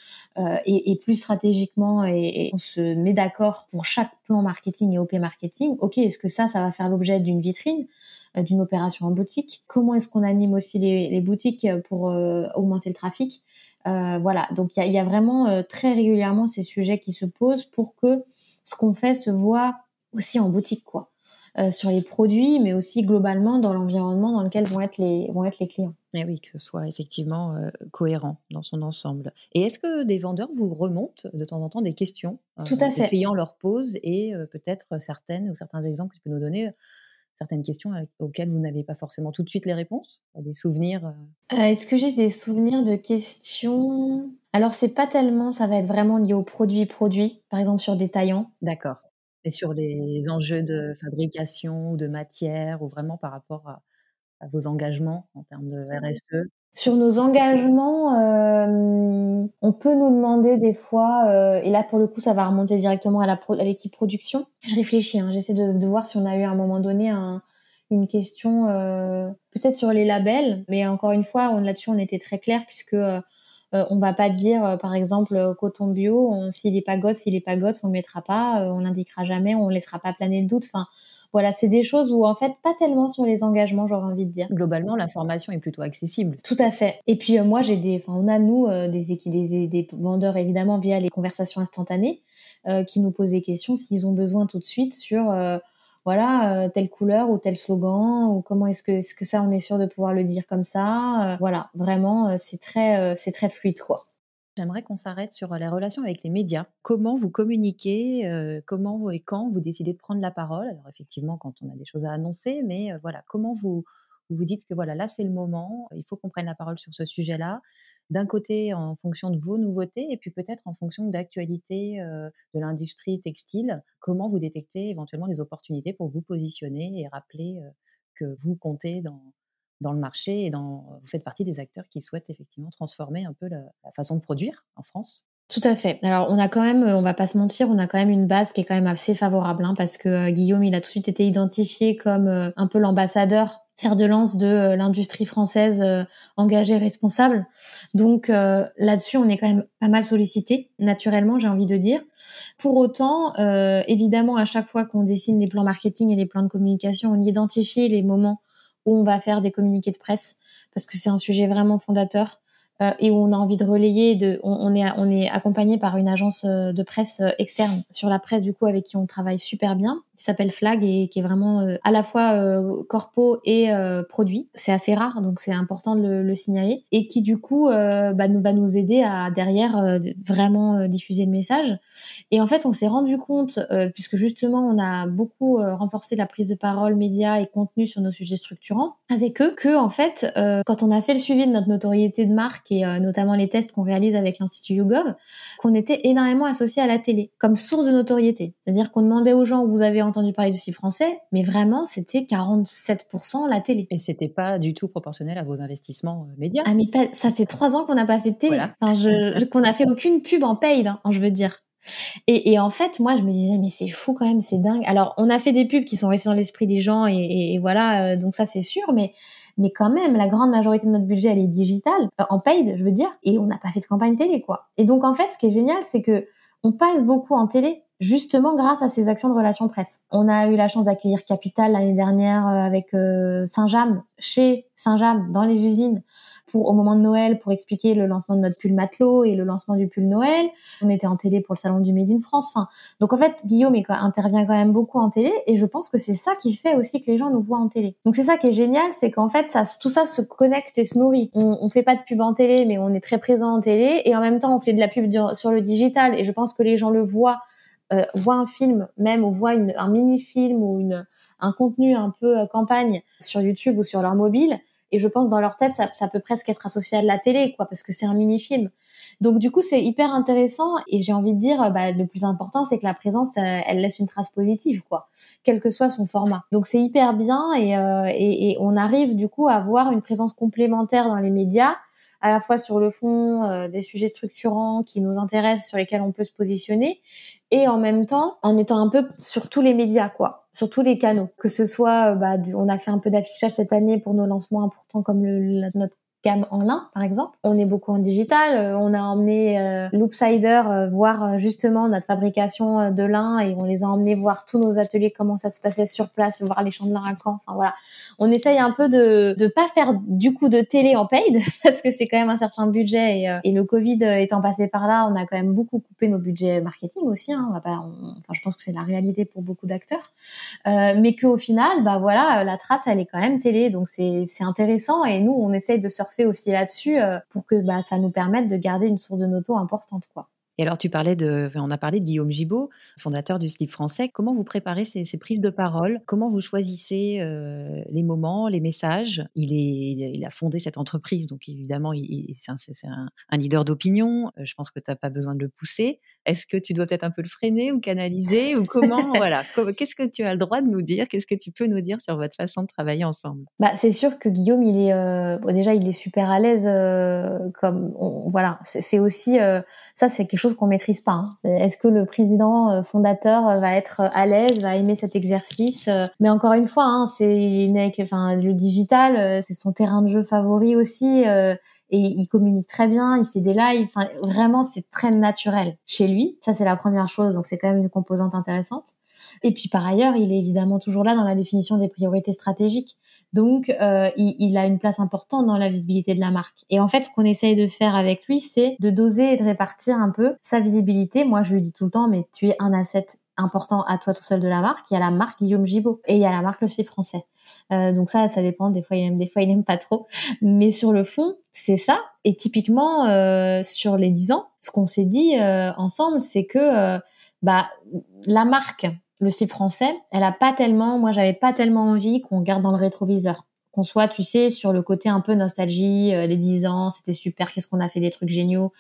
et, plus stratégiquement et, on se met d'accord pour chaque plan marketing et OP marketing. Ok est-ce que ça ça va faire l'objet d'une vitrine d'une opération en boutique? Comment est-ce qu'on anime aussi les, boutiques pour augmenter le trafic? Euh, voilà, donc il y a, vraiment très régulièrement ces sujets qui se posent pour que ce qu'on fait se voit aussi en boutique, quoi. Euh, sur les produits, mais aussi globalement dans l'environnement dans lequel vont être les, vont être les clients. Et eh oui, que ce soit effectivement euh, cohérent dans son ensemble. Et est-ce que des vendeurs vous remontent de temps en temps des questions euh, Tout à fait. Les clients leur posent et peut-être certaines ou certains exemples que tu peux nous donner certaines questions auxquelles vous n'avez pas forcément tout de suite les réponses Des souvenirs Est-ce que j'ai des souvenirs de questions? Alors, c'est pas tellement, ça va être vraiment lié aux produits produits, par exemple sur des taillants. D'accord. Et sur les enjeux de fabrication ou de matière ou vraiment par rapport à, vos engagements en termes de RSE sur nos engagements, euh, on peut nous demander des fois, euh, et là pour le coup ça va remonter directement à l'équipe production. Je réfléchis, hein, j'essaie de, voir si on a eu à un moment donné un, une question euh, peut-être sur les labels, mais encore une fois là-dessus on était très clair puisque euh, on va pas dire, euh, par exemple, euh, coton bio, s'il est pas gosse, s'il est pas gosse, on le mettra pas, on l'indiquera jamais, on laissera pas planer le doute. Enfin, voilà, c'est des choses où en fait pas tellement sur les engagements, j'aurais envie de dire. Globalement, l'information est plutôt accessible. Tout à fait. Et puis moi, j'ai des, enfin, on a nous des équipes, des, des, vendeurs évidemment via les conversations instantanées qui nous posent des questions s'ils ont besoin tout de suite sur voilà, euh, telle couleur ou tel slogan, ou comment est-ce que, que ça, on est sûr de pouvoir le dire comme ça. Euh, voilà, vraiment, euh, c'est très, c'est très fluide, quoi. J'aimerais qu'on s'arrête sur les relations avec les médias. Comment vous communiquez Comment et quand vous décidez de prendre la parole? Alors effectivement, quand on a des choses à annoncer, mais voilà, comment vous vous dites que voilà, là c'est le moment, il faut qu'on prenne la parole sur ce sujet-là d'un côté en fonction de vos nouveautés et puis peut-être en fonction d'actualité de l'industrie textile, comment vous détectez éventuellement les opportunités pour vous positionner et rappeler que vous comptez dans, dans le marché et dans, vous faites partie des acteurs qui souhaitent effectivement transformer un peu la, façon de produire en France? Tout à fait. Alors on a quand même, on va pas se mentir, on a quand même une base qui est quand même assez favorable, hein, parce que Guillaume, il a tout de suite été identifié comme un peu l'ambassadeur faire de lance de euh, l'industrie française euh, engagée responsable. Donc euh, là-dessus, on est quand même pas mal sollicité, naturellement, j'ai envie de dire. Pour autant, évidemment, à chaque fois qu'on dessine les plans marketing et les plans de communication, on identifie les moments où on va faire des communiqués de presse, parce que c'est un sujet vraiment fondateur. Euh, et où on a envie de relayer. De, on, est on est accompagné par une agence euh, de presse euh, externe sur la presse du coup avec qui on travaille super bien, qui s'appelle Flag et qui est vraiment à la fois corpo et produit. C'est assez rare donc c'est important de le, le, signaler et qui du coup bah, nous va nous aider à derrière vraiment diffuser le message. Et en fait on s'est rendu compte puisque justement on a beaucoup renforcé la prise de parole médias et contenu sur nos sujets structurants avec eux que en fait quand on a fait le suivi de notre notoriété de marque et euh, notamment les tests qu'on réalise avec l'Institut YouGov, qu'on était énormément associé à la télé comme source de notoriété. C'est-à-dire qu'on demandait aux gens vous avez entendu parler du CIF français, mais vraiment c'était 47% la télé. Et c'était pas du tout proportionnel à vos investissements euh, médias. Ah mais ça fait trois ans qu'on n'a pas fait de télé, enfin, je, qu'on a fait aucune pub en paid, hein, je veux dire. Et, et, en fait, moi, je me disais, mais c'est fou quand même, c'est dingue. Alors, on a fait des pubs qui sont restées dans l'esprit des gens, et, et, et voilà, euh, donc ça, c'est sûr, mais mais quand même, la grande majorité de notre budget, elle est digitale, euh, en paid, je veux dire, et on n'a pas fait de campagne télé, quoi. Et donc, en fait, ce qui est génial, c'est que on passe beaucoup en télé, justement grâce à ces actions de relations presse. On a eu la chance d'accueillir Capital l'année dernière euh, avec euh, Saint-James, chez Saint-James, dans les usines, pour au moment de Noël pour expliquer le lancement de notre pull matelot et le lancement du pull Noël. On était en télé pour le salon du Made in France. Donc en fait, Guillaume intervient quand même beaucoup en télé et je pense que c'est ça qui fait aussi que les gens nous voient en télé. Donc c'est ça qui est génial, c'est qu'en fait, tout ça se connecte et se nourrit. On, on fait pas de pub en télé, mais on est très présent en télé et en même temps, on fait de la pub sur le digital et je pense que les gens le voient, euh, voient un film même ou voient un mini-film ou une, un contenu un peu euh, campagne sur YouTube ou sur leur mobile Et je pense dans leur tête, ça, ça peut presque être associé à de la télé, quoi, parce que c'est un mini-film. Donc du coup, c'est hyper intéressant et j'ai envie de dire, bah, le plus important, c'est que la présence, elle laisse une trace positive, quoi, quel que soit son format. Donc c'est hyper bien et, euh, et, et, on arrive du coup à avoir une présence complémentaire dans les médias à la fois sur le fond euh, des sujets structurants qui nous intéressent, sur lesquels on peut se positionner, et en même temps en étant un peu sur tous les médias, quoi, sur tous les canaux. Que ce soit, euh, bah, on a fait un peu d'affichage cette année pour nos lancements importants comme le, notre gamme en lin, par exemple. On est beaucoup en digital. Euh, on a emmené euh, Loopsider euh, voir justement notre fabrication de lin et on les a emmenés voir tous nos ateliers, comment ça se passait sur place, voir les champs de lin à Caen. Enfin voilà. On essaye un peu de de pas faire du coup de télé en paid parce que c'est quand même un certain budget et, et, le Covid étant passé par là, on a quand même beaucoup coupé nos budgets marketing aussi. Hein. On va pas, enfin je pense que c'est la réalité pour beaucoup d'acteurs, euh, mais qu'au final, bah voilà, la trace elle est quand même télé, donc c'est c'est intéressant et nous on essaye de surfer aussi là-dessus euh, pour que bah, ça nous permette de garder une source de noto importante, quoi. Et alors, tu parlais de, on a parlé de Guillaume Gibaud, fondateur du slip français. Comment vous préparez ces, ces prises de parole? Comment vous choisissez euh, les moments, les messages? Il, est, il a fondé cette entreprise, donc évidemment, c'est un, un, leader d'opinion. Euh, je pense que tu n'as pas besoin de le pousser. Est-ce que tu dois peut-être un peu le freiner ou canaliser ou comment? Voilà. Qu'est-ce que tu as le droit de nous dire? Qu'est-ce que tu peux nous dire sur votre façon de travailler ensemble? Bah, c'est sûr que Guillaume, il est euh, déjà, il est super à l'aise. Euh, comme voilà, c'est aussi ça, c'est quelque chose qu'on maîtrise pas. Hein. Est-ce que le président euh, fondateur va être à l'aise, va aimer cet exercice Mais encore une fois, hein, c'est enfin le digital, c'est son terrain de jeu favori aussi et il communique très bien, il fait des lives, enfin vraiment c'est très naturel chez lui. Ça c'est la première chose, donc c'est quand même une composante intéressante. Et puis par ailleurs, il est évidemment toujours là dans la définition des priorités stratégiques. Donc euh, il, il, a une place importante dans la visibilité de la marque. Et en fait, ce qu'on essaye de faire avec lui, c'est de doser et de répartir un peu sa visibilité. Moi, je lui dis tout le temps, mais tu es un asset important à toi tout seul de la marque. Il y a la marque Guillaume Gibaud et il y a la marque Le Slip Français. Euh, donc ça, ça dépend. Des fois, il aime, des fois, il aime pas trop. Mais sur le fond, c'est ça. Et typiquement, euh, sur les 10 ans, ce qu'on s'est dit euh, ensemble, c'est que euh, bah la marque, le Slip Français, elle a pas tellement. Moi, j'avais pas tellement envie qu'on garde dans le rétroviseur qu'on soit, tu sais, sur le côté un peu nostalgie, les 10 ans, c'était super, qu'est-ce qu'on a fait des trucs géniaux.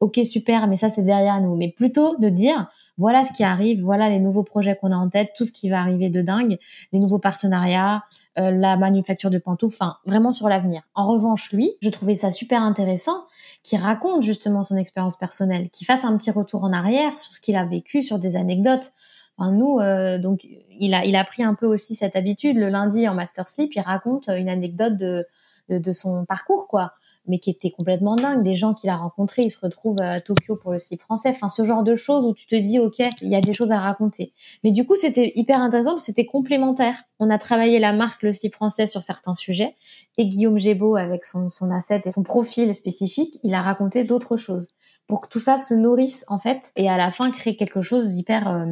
Ok, super, mais ça, c'est derrière nous. Mais plutôt de dire, voilà ce qui arrive, voilà les nouveaux projets qu'on a en tête, tout ce qui va arriver de dingue, les nouveaux partenariats, euh, la manufacture de pantoufles, enfin vraiment sur l'avenir. En revanche, lui, je trouvais ça super intéressant qu'il raconte justement son expérience personnelle, qu'il fasse un petit retour en arrière sur ce qu'il a vécu, sur des anecdotes. Nous, euh, donc, il a, il a pris un peu aussi cette habitude. Le lundi en Master Sleep, il raconte une anecdote de, de son parcours, quoi mais qui était complètement dingue. Des gens qu'il a rencontrés, il se retrouve à Tokyo pour le slip français. Enfin, ce genre de choses où tu te dis, OK, il y a des choses à raconter. Mais du coup, c'était hyper intéressant c'était complémentaire. On a travaillé la marque le slip français sur certains sujets et Guillaume Gébeau, avec son, son asset et son profil spécifique, il a raconté d'autres choses pour que tout ça se nourrisse en fait et à la fin créer quelque chose d'hyper, euh,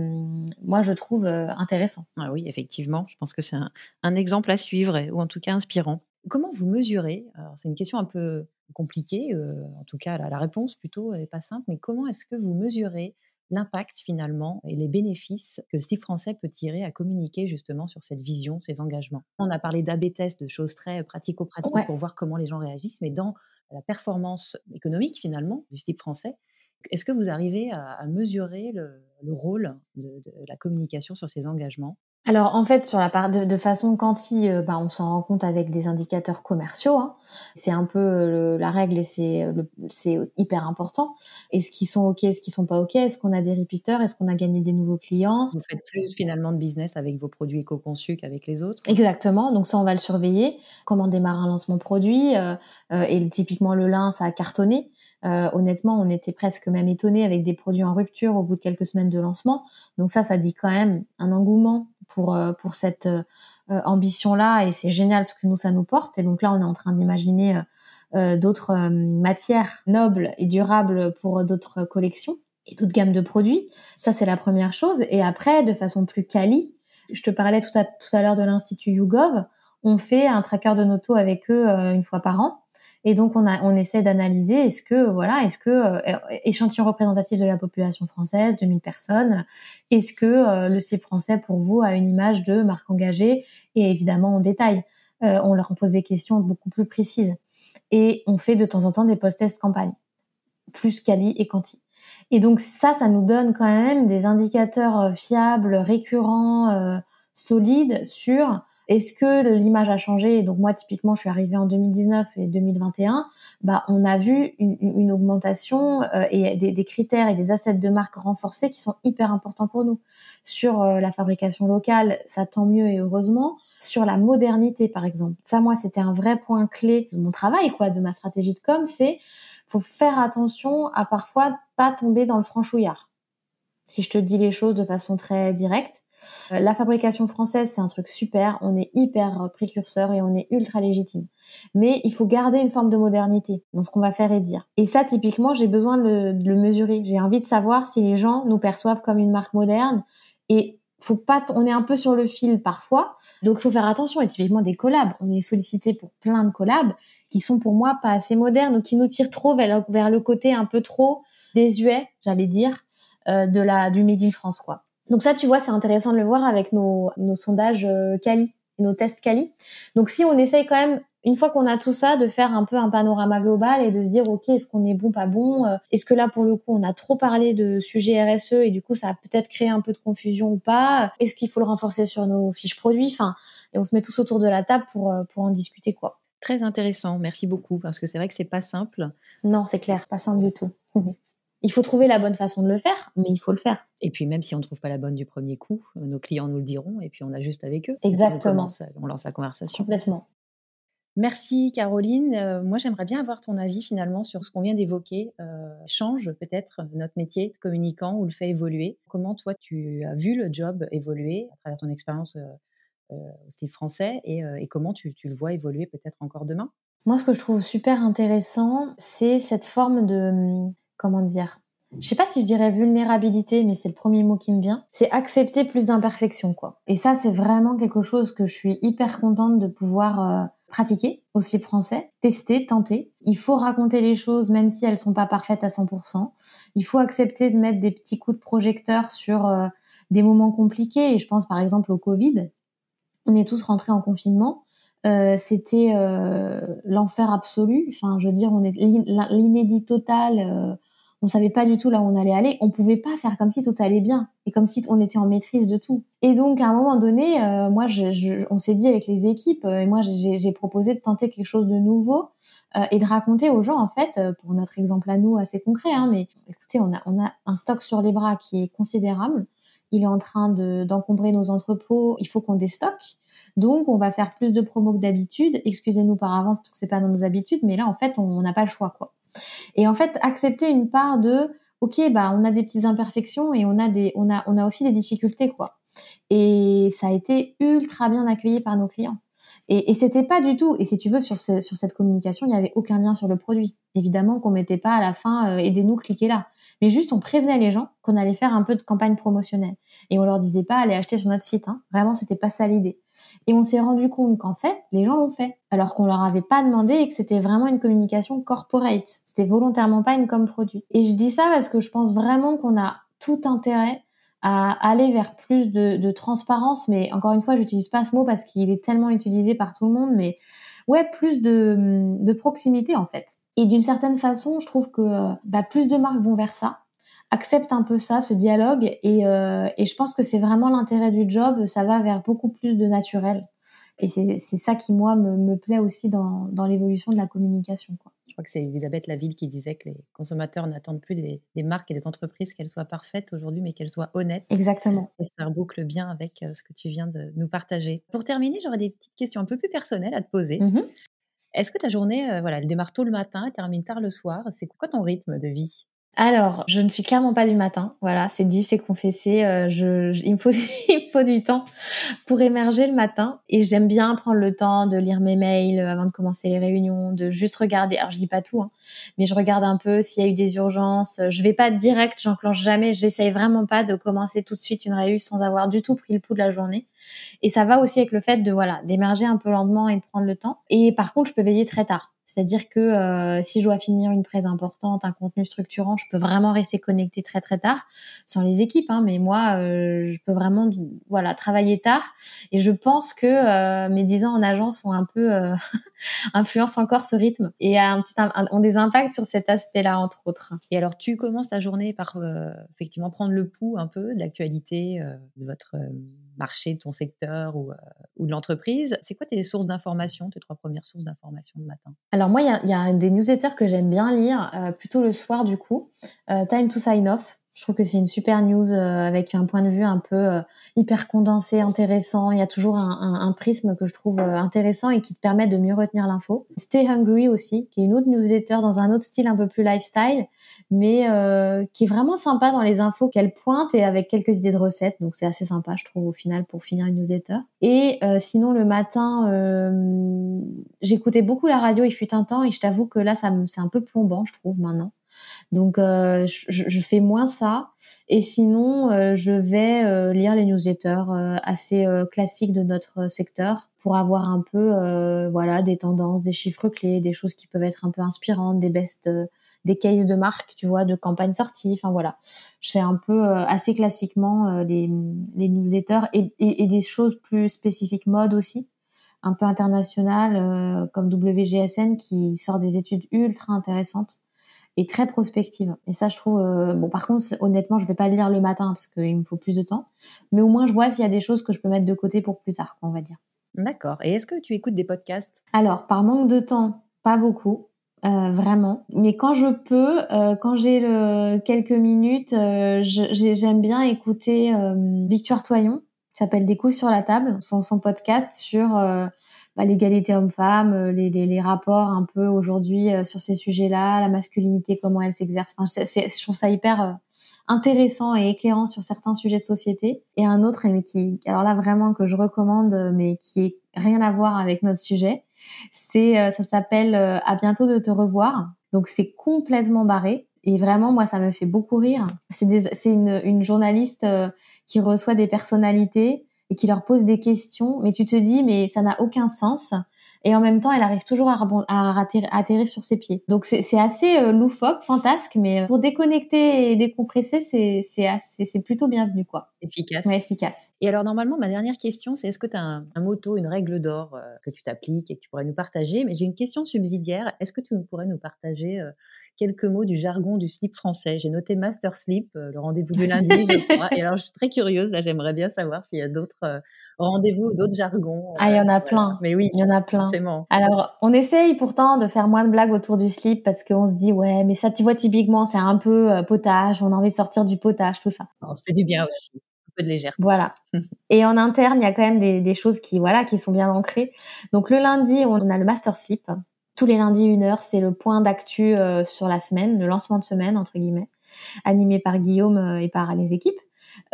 moi je trouve euh, intéressant. Ah oui, effectivement, je pense que c'est un exemple à suivre ou en tout cas inspirant. Comment vous mesurez C'est une question un peu compliquée, euh, en tout cas la, réponse plutôt n'est pas simple, mais comment est-ce que vous mesurez l'impact finalement et les bénéfices que Steve Français peut tirer à communiquer justement sur cette vision, ces engagements? On a parlé d'AB test, de choses très pratico-pratiques pour voir comment les gens réagissent, mais dans la performance économique finalement du Steve Français, est-ce que vous arrivez à, mesurer le, rôle de, la communication sur ces engagements? Alors en fait sur la part de, de façon quanti, euh, bah, on s'en rend compte avec des indicateurs commerciaux. Hein. C'est un peu euh, la règle et c'est euh, c'est hyper important. Est-ce qu'ils sont ok, est-ce qu'ils sont pas ok, est-ce qu'on a des repeaters, est-ce qu'on a gagné des nouveaux clients? Vous faites plus finalement de business avec vos produits éco-conçus qu'avec les autres? Exactement. Donc ça on va le surveiller. Comment démarre un lancement produit euh, et typiquement le lin ça a cartonné. Euh, honnêtement, on était presque même étonné avec des produits en rupture au bout de quelques semaines de lancement. Donc ça, ça dit quand même un engouement pour euh, pour cette euh, ambition-là et c'est génial parce que nous ça nous porte. Et donc là, on est en train d'imaginer d'autres matières nobles et durables pour d'autres collections et d'autres gammes de produits. Ça, c'est la première chose. Et après, de façon plus quali, je te parlais tout à, tout à l'heure de l'Institut YouGov. On fait un tracker de noto avec eux une fois par an. Et donc on, a, on essaie d'analyser est-ce que voilà, est-ce que euh, échantillon représentatif de la population française, 2000 personnes, est-ce que euh, le CIE français pour vous a une image de marque engagée? Et évidemment en détail. on leur pose des questions beaucoup plus précises. Et on fait de temps en temps des post-tests campagne, plus quali et quanti. Et donc ça, ça nous donne quand même des indicateurs fiables, récurrents, solides sur est-ce que l'image a changé? Donc moi, typiquement, je suis arrivée en 2019 et 2021. Bah, on a vu une, augmentation euh, et des, critères et des assets de marque renforcés qui sont hyper importants pour nous. Sur euh, la fabrication locale, ça tant mieux et heureusement. Sur la modernité, par exemple, ça, moi, c'était un vrai point clé de mon travail, quoi, de ma stratégie de com. C'est faut faire attention à parfois pas tomber dans le franchouillard. Si je te dis les choses de façon très directe, la fabrication française, c'est un truc super. On est hyper précurseur et on est ultra légitime. Mais il faut garder une forme de modernité dans ce qu'on va faire et dire. Et ça, typiquement, j'ai besoin de le, mesurer. J'ai envie de savoir si les gens nous perçoivent comme une marque moderne. Et faut pas, on est un peu sur le fil parfois. Donc, faut faire attention. Et typiquement, des collabs. On est sollicité pour plein de collabs qui sont pour moi pas assez modernes ou qui nous tirent trop vers, le côté un peu trop désuet, j'allais dire, euh, de la, du Made in France, quoi. Donc ça, tu vois, c'est intéressant de le voir avec nos, nos sondages euh, Cali, nos tests Cali. Donc si on essaye quand même, une fois qu'on a tout ça, de faire un peu un panorama global et de se dire, OK, est-ce qu'on est bon, pas bon euh, Est-ce que là, pour le coup, on a trop parlé de sujets RSE et du coup, ça a peut-être créé un peu de confusion ou pas Est-ce qu'il faut le renforcer sur nos fiches produits Enfin, et on se met tous autour de la table pour, euh, pour en discuter, quoi. Très intéressant, merci beaucoup, parce que c'est vrai que c'est pas simple. Non, c'est clair, pas simple du tout. Il faut trouver la bonne façon de le faire, mais il faut le faire. Et puis même si on ne trouve pas la bonne du premier coup, euh, nos clients nous le diront et puis on ajuste avec eux. Exactement. On, lance la conversation. Complètement. Merci Caroline. Euh, moi j'aimerais bien avoir ton avis finalement sur ce qu'on vient d'évoquer. Euh, change peut-être notre métier de communicant ou le fait évoluer. Comment toi tu as vu le job évoluer à travers ton expérience au style français et, comment tu, tu le vois évoluer peut-être encore demain? Moi, ce que je trouve super intéressant, c'est cette forme de, hum, comment dire je sais pas si je dirais vulnérabilité, mais c'est le premier mot qui me vient. C'est accepter plus d'imperfections, quoi. Et ça, c'est vraiment quelque chose que je suis hyper contente de pouvoir euh, pratiquer aussi français, tester, tenter. Il faut raconter les choses, même si elles sont pas parfaites à 100%. Il faut accepter de mettre des petits coups de projecteur sur euh, des moments compliqués. Et je pense par exemple au Covid. On est tous rentrés en confinement. Euh, c'était l'enfer absolu. Enfin, je veux dire, on est l'inédit total on savait pas du tout là où on allait aller. On pouvait pas faire comme si tout allait bien et comme si on était en maîtrise de tout. Et donc à un moment donné, euh, moi, je, on s'est dit avec les équipes euh, et moi j'ai proposé de tenter quelque chose de nouveau euh, et de raconter aux gens en fait, pour notre exemple à nous assez concret, hein, mais écoutez, on a on a un stock sur les bras qui est considérable. Il est en train d'encombrer nos entrepôts. Il faut qu'on déstocke. Donc, on va faire plus de promos que d'habitude. Excusez-nous par avance parce que c'est pas dans nos habitudes, mais là, en fait, on n'a pas le choix, quoi. Et en fait, accepter une part de, ok, bah, on a des petites imperfections et on a des, on a, on a aussi des difficultés, quoi. Et ça a été ultra bien accueilli par nos clients. Et, et c'était pas du tout. Et si tu veux, sur, ce, sur cette communication, il n'y avait aucun lien sur le produit. Évidemment qu'on mettait pas à la fin, euh, aidez-nous, cliquez là. Mais juste, on prévenait les gens qu'on allait faire un peu de campagne promotionnelle. Et on leur disait pas, allez acheter sur notre site. Hein. Vraiment, c'était pas ça l'idée. Et on s'est rendu compte qu'en fait, les gens l'ont fait, alors qu'on leur avait pas demandé et que c'était vraiment une communication corporate. C'était volontairement pas une com produit. Et je dis ça parce que je pense vraiment qu'on a tout intérêt à aller vers plus de, transparence, mais encore une fois, j'utilise pas ce mot parce qu'il est tellement utilisé par tout le monde, mais ouais, plus de, proximité en fait. Et d'une certaine façon, je trouve que bah, plus de marques vont vers ça accepte un peu ça, ce dialogue, et, euh, et je pense que c'est vraiment l'intérêt du job, ça va vers beaucoup plus de naturel. Et c'est ça qui, moi, me, me plaît aussi dans, dans l'évolution de la communication. Quoi. Je crois que c'est Elisabeth Laville qui disait que les consommateurs n'attendent plus des, des, marques et des entreprises qu'elles soient parfaites aujourd'hui, mais qu'elles soient honnêtes. Exactement. Et ça reboucle bien avec euh, ce que tu viens de nous partager. Pour terminer, j'aurais des petites questions un peu plus personnelles à te poser. Mm-hmm. Est-ce que ta journée, euh, voilà, elle démarre tôt le matin et termine tard le soir? C'est quoi ton rythme de vie? Alors, je ne suis clairement pas du matin. Voilà, c'est dit, c'est confessé. Euh, je, il, me faut, du temps pour émerger le matin. Et j'aime bien prendre le temps de lire mes mails avant de commencer les réunions, de juste regarder. Alors, je lis pas tout, hein, mais je regarde un peu s'il y a eu des urgences. Je vais pas direct, j'enclenche jamais. J'essaye vraiment pas de commencer tout de suite une réunion sans avoir du tout pris le pouls de la journée. Et ça va aussi avec le fait de voilà d'émerger un peu lentement et de prendre le temps. Et par contre, je peux veiller très tard C'est-à-dire que euh, si je dois finir une presse importante, un contenu structurant, je peux vraiment rester connecté très très tard, sans les équipes, hein, mais moi, euh, je peux vraiment voilà travailler tard. Et je pense que euh, mes dix ans en agence ont un peu influencé encore ce rythme et un petit ont des impacts sur cet aspect-là entre autres. Et alors, tu commences ta journée par effectivement prendre le pouls un peu de l'actualité de votre marché, de ton secteur ou, ou de l'entreprise. C'est quoi tes sources d'information, tes trois premières sources d'information le matin? Alors moi, il y a, des newsletters que j'aime bien lire, euh, plutôt le soir du coup. Euh, Time to Sign Off, je trouve que c'est une super news euh, avec un point de vue un peu euh, hyper condensé, intéressant. Il y a toujours un, un, un prisme que je trouve euh, intéressant et qui te permet de mieux retenir l'info. Stay Hungry aussi, qui est une autre newsletter dans un autre style un peu plus lifestyle, mais qui est vraiment sympa dans les infos qu'elle pointe et avec quelques idées de recettes. Donc c'est assez sympa, je trouve, au final, pour finir une newsletter. Et sinon, le matin, j'écoutais beaucoup la radio, il fut un temps, et je t'avoue que là, ça c'est un peu plombant, je trouve, maintenant. Donc euh, je, fais moins ça. Et sinon, euh, je vais euh, lire les newsletters assez classiques de notre secteur pour avoir un peu voilà des tendances, des chiffres clés, des choses qui peuvent être un peu inspirantes, des best des cases de marque, tu vois, de campagne sortie. Enfin voilà, je fais un peu assez classiquement les, newsletters et, et, et, des choses plus spécifiques mode aussi, un peu internationales comme WGSN qui sort des études ultra intéressantes et très prospective. Et ça, je trouve. Euh, bon, par contre, honnêtement, je vais pas le lire le matin parce qu'il me faut plus de temps. Mais au moins, je vois s'il y a des choses que je peux mettre de côté pour plus tard, on va dire. D'accord. Et est-ce que tu écoutes des podcasts? Alors, par manque de temps, pas beaucoup. Euh, vraiment. Mais quand je peux, euh, quand j'ai le, quelques minutes, j'aime bien écouter Victoire Toyon, qui s'appelle Des coups sur la table, son, son podcast sur bah, l'égalité homme-femme, euh, les, les, les, rapports un peu aujourd'hui euh, sur ces sujets-là, la masculinité, comment elle s'exerce. Enfin, je trouve ça hyper euh, intéressant et éclairant sur certains sujets de société. Et un autre, mais qui, alors là vraiment que je recommande, mais qui est rien à voir avec notre sujet, c'est, ça s'appelle À bientôt de te revoir. Donc c'est complètement barré. Et vraiment, moi, ça me fait beaucoup rire. C'est, c'est une, une, journaliste qui reçoit des personnalités et qui leur pose des questions, mais tu te dis, mais ça n'a aucun sens. Et en même temps, elle arrive toujours à, à atterrir, sur ses pieds. Donc c'est assez euh, loufoque, fantasque, mais euh, pour déconnecter et décompresser, c'est plutôt bienvenu, quoi. Efficace. Ouais, efficace. Et alors normalement, ma dernière question, c'est est-ce que tu as un, un, motto, une règle d'or euh, que tu t'appliques et que tu pourrais nous partager? Mais j'ai une question subsidiaire. Est-ce que tu pourrais nous partager quelques mots du jargon du slip français. J'ai noté Master Sleep, euh, le rendez-vous du lundi, je crois. Et alors, je suis très curieuse, là, j'aimerais bien savoir s'il y a d'autres euh, rendez-vous, d'autres jargons. ah, il y en a euh, plein. Mais oui, il y en a plein. Forcément. Alors, on essaye pourtant de faire moins de blagues autour du slip parce qu'on se dit, ouais, mais ça, tu vois, typiquement, c'est un peu potage, on a envie de sortir du potage, tout ça. On se fait du bien aussi un peu de légèreté. Voilà. Et en interne, il y a quand même des, des, choses qui, voilà, qui sont bien ancrées. Donc le lundi, on a le master sleep tous les lundis une heure, c'est le point d'actu euh, sur la semaine, le lancement de semaine entre guillemets, animé par Guillaume euh, et par les équipes.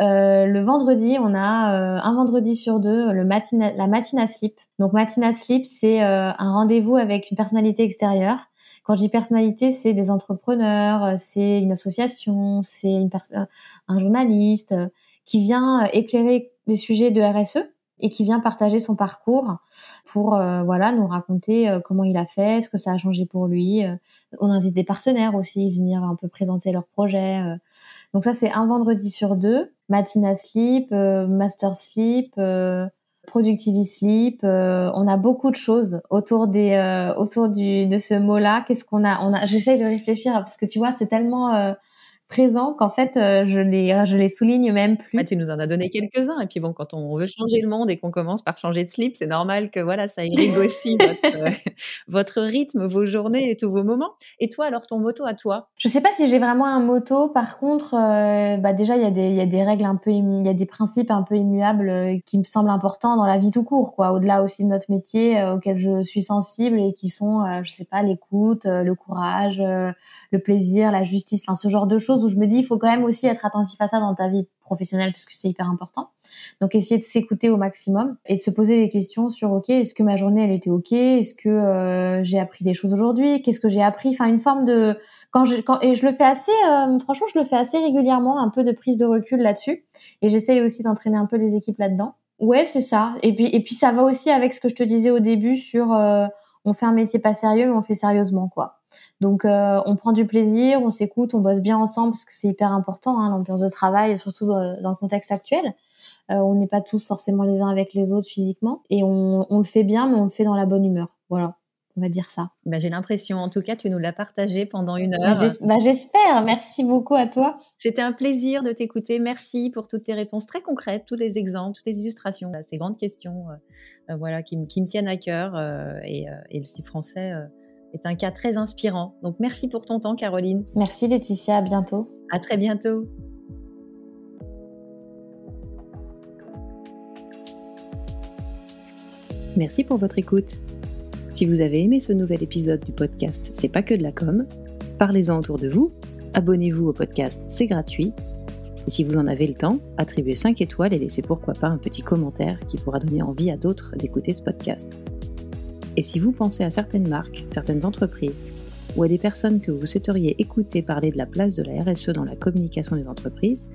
Euh, le vendredi, on a un vendredi sur deux le matina, la matina sleep. Donc matina sleep, c'est un rendez-vous avec une personnalité extérieure. Quand je dis personnalité, c'est des entrepreneurs, c'est une association, c'est une un journaliste qui vient éclairer des sujets de RSE et qui vient partager son parcours pour euh, voilà nous raconter euh, comment il a fait, ce que ça a changé pour lui. Euh. on invite des partenaires aussi venir un peu présenter leurs projets. Donc ça c'est un vendredi sur deux. Matina Sleep, Master Sleep, Productivity Sleep. on a beaucoup de choses autour des autour du de ce mot-là. Qu'est-ce qu'on a? On a. J'essaye de réfléchir parce que tu vois c'est tellement présent qu'en fait euh, je les je les souligne même plus. tu nous en as donné quelques-uns et puis bon quand on veut changer le monde et qu'on commence par changer de slip, c'est normal que voilà ça irrigue aussi votre, euh, votre, rythme, vos journées et tous vos moments. Et toi alors ton moto à toi? Je sais pas si j'ai vraiment un moto. Par contre, euh, bah déjà il y a des il y a des règles un peu il y a des principes un peu immuables qui me semblent importants dans la vie tout court quoi. Au-delà aussi de notre métier auquel je suis sensible et qui sont je sais pas l'écoute, le courage, le plaisir, la justice, enfin ce genre de choses où je me dis il faut quand même aussi être attentif à ça dans ta vie professionnelle parce que c'est hyper important. Donc essayer de s'écouter au maximum et de se poser des questions sur ok est-ce que ma journée elle était ok, est-ce que euh, j'ai appris des choses aujourd'hui, qu'est-ce que j'ai appris, enfin une forme de quand je quand et je le fais assez euh, franchement je le fais assez régulièrement un peu de prise de recul là-dessus et j'essaye aussi d'entraîner un peu les équipes là-dedans. Ouais c'est ça et puis et puis ça va aussi avec ce que je te disais au début sur euh, on fait un métier pas sérieux, mais on fait sérieusement, quoi. Donc, euh, on prend du plaisir, on s'écoute, on bosse bien ensemble parce que c'est hyper important, hein, l'ambiance de travail, surtout dans le contexte actuel. Euh, on n'est pas tous forcément les uns avec les autres physiquement, et on, on le fait bien, mais on le fait dans la bonne humeur. Voilà on va dire ça. Bah, j'ai l'impression, en tout cas, tu nous l'as partagé pendant une bah, heure. Bah, j'espère. Merci beaucoup à toi. C'était un plaisir de t'écouter. Merci pour toutes tes réponses très concrètes, tous les exemples, toutes les illustrations à ces grandes questions, euh, euh, voilà, qui, me tiennent à cœur. Euh, et, le style français est un cas très inspirant. Donc, merci pour ton temps, Caroline. Merci, Laetitia. À bientôt. À très bientôt. Merci pour votre écoute. Si vous avez aimé ce nouvel épisode du podcast C'est pas que de la com, parlez-en autour de vous, abonnez-vous au podcast, c'est gratuit. Et si vous en avez le temps, attribuez 5 étoiles et laissez pourquoi pas un petit commentaire qui pourra donner envie à d'autres d'écouter ce podcast. Et si vous pensez à certaines marques, certaines entreprises, ou à des personnes que vous souhaiteriez écouter parler de la place de la RSE dans la communication des entreprises,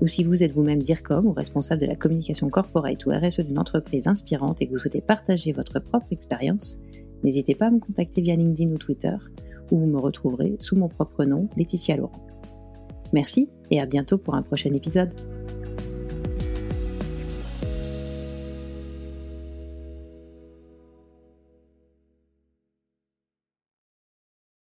ou si vous êtes vous-même DIRCOM ou responsable de la communication corporate ou RSE d'une entreprise inspirante et que vous souhaitez partager votre propre expérience, N'hésitez pas à me contacter via LinkedIn ou Twitter, où vous me retrouverez sous mon propre nom, Laetitia Laurent. Merci et à bientôt pour un prochain épisode.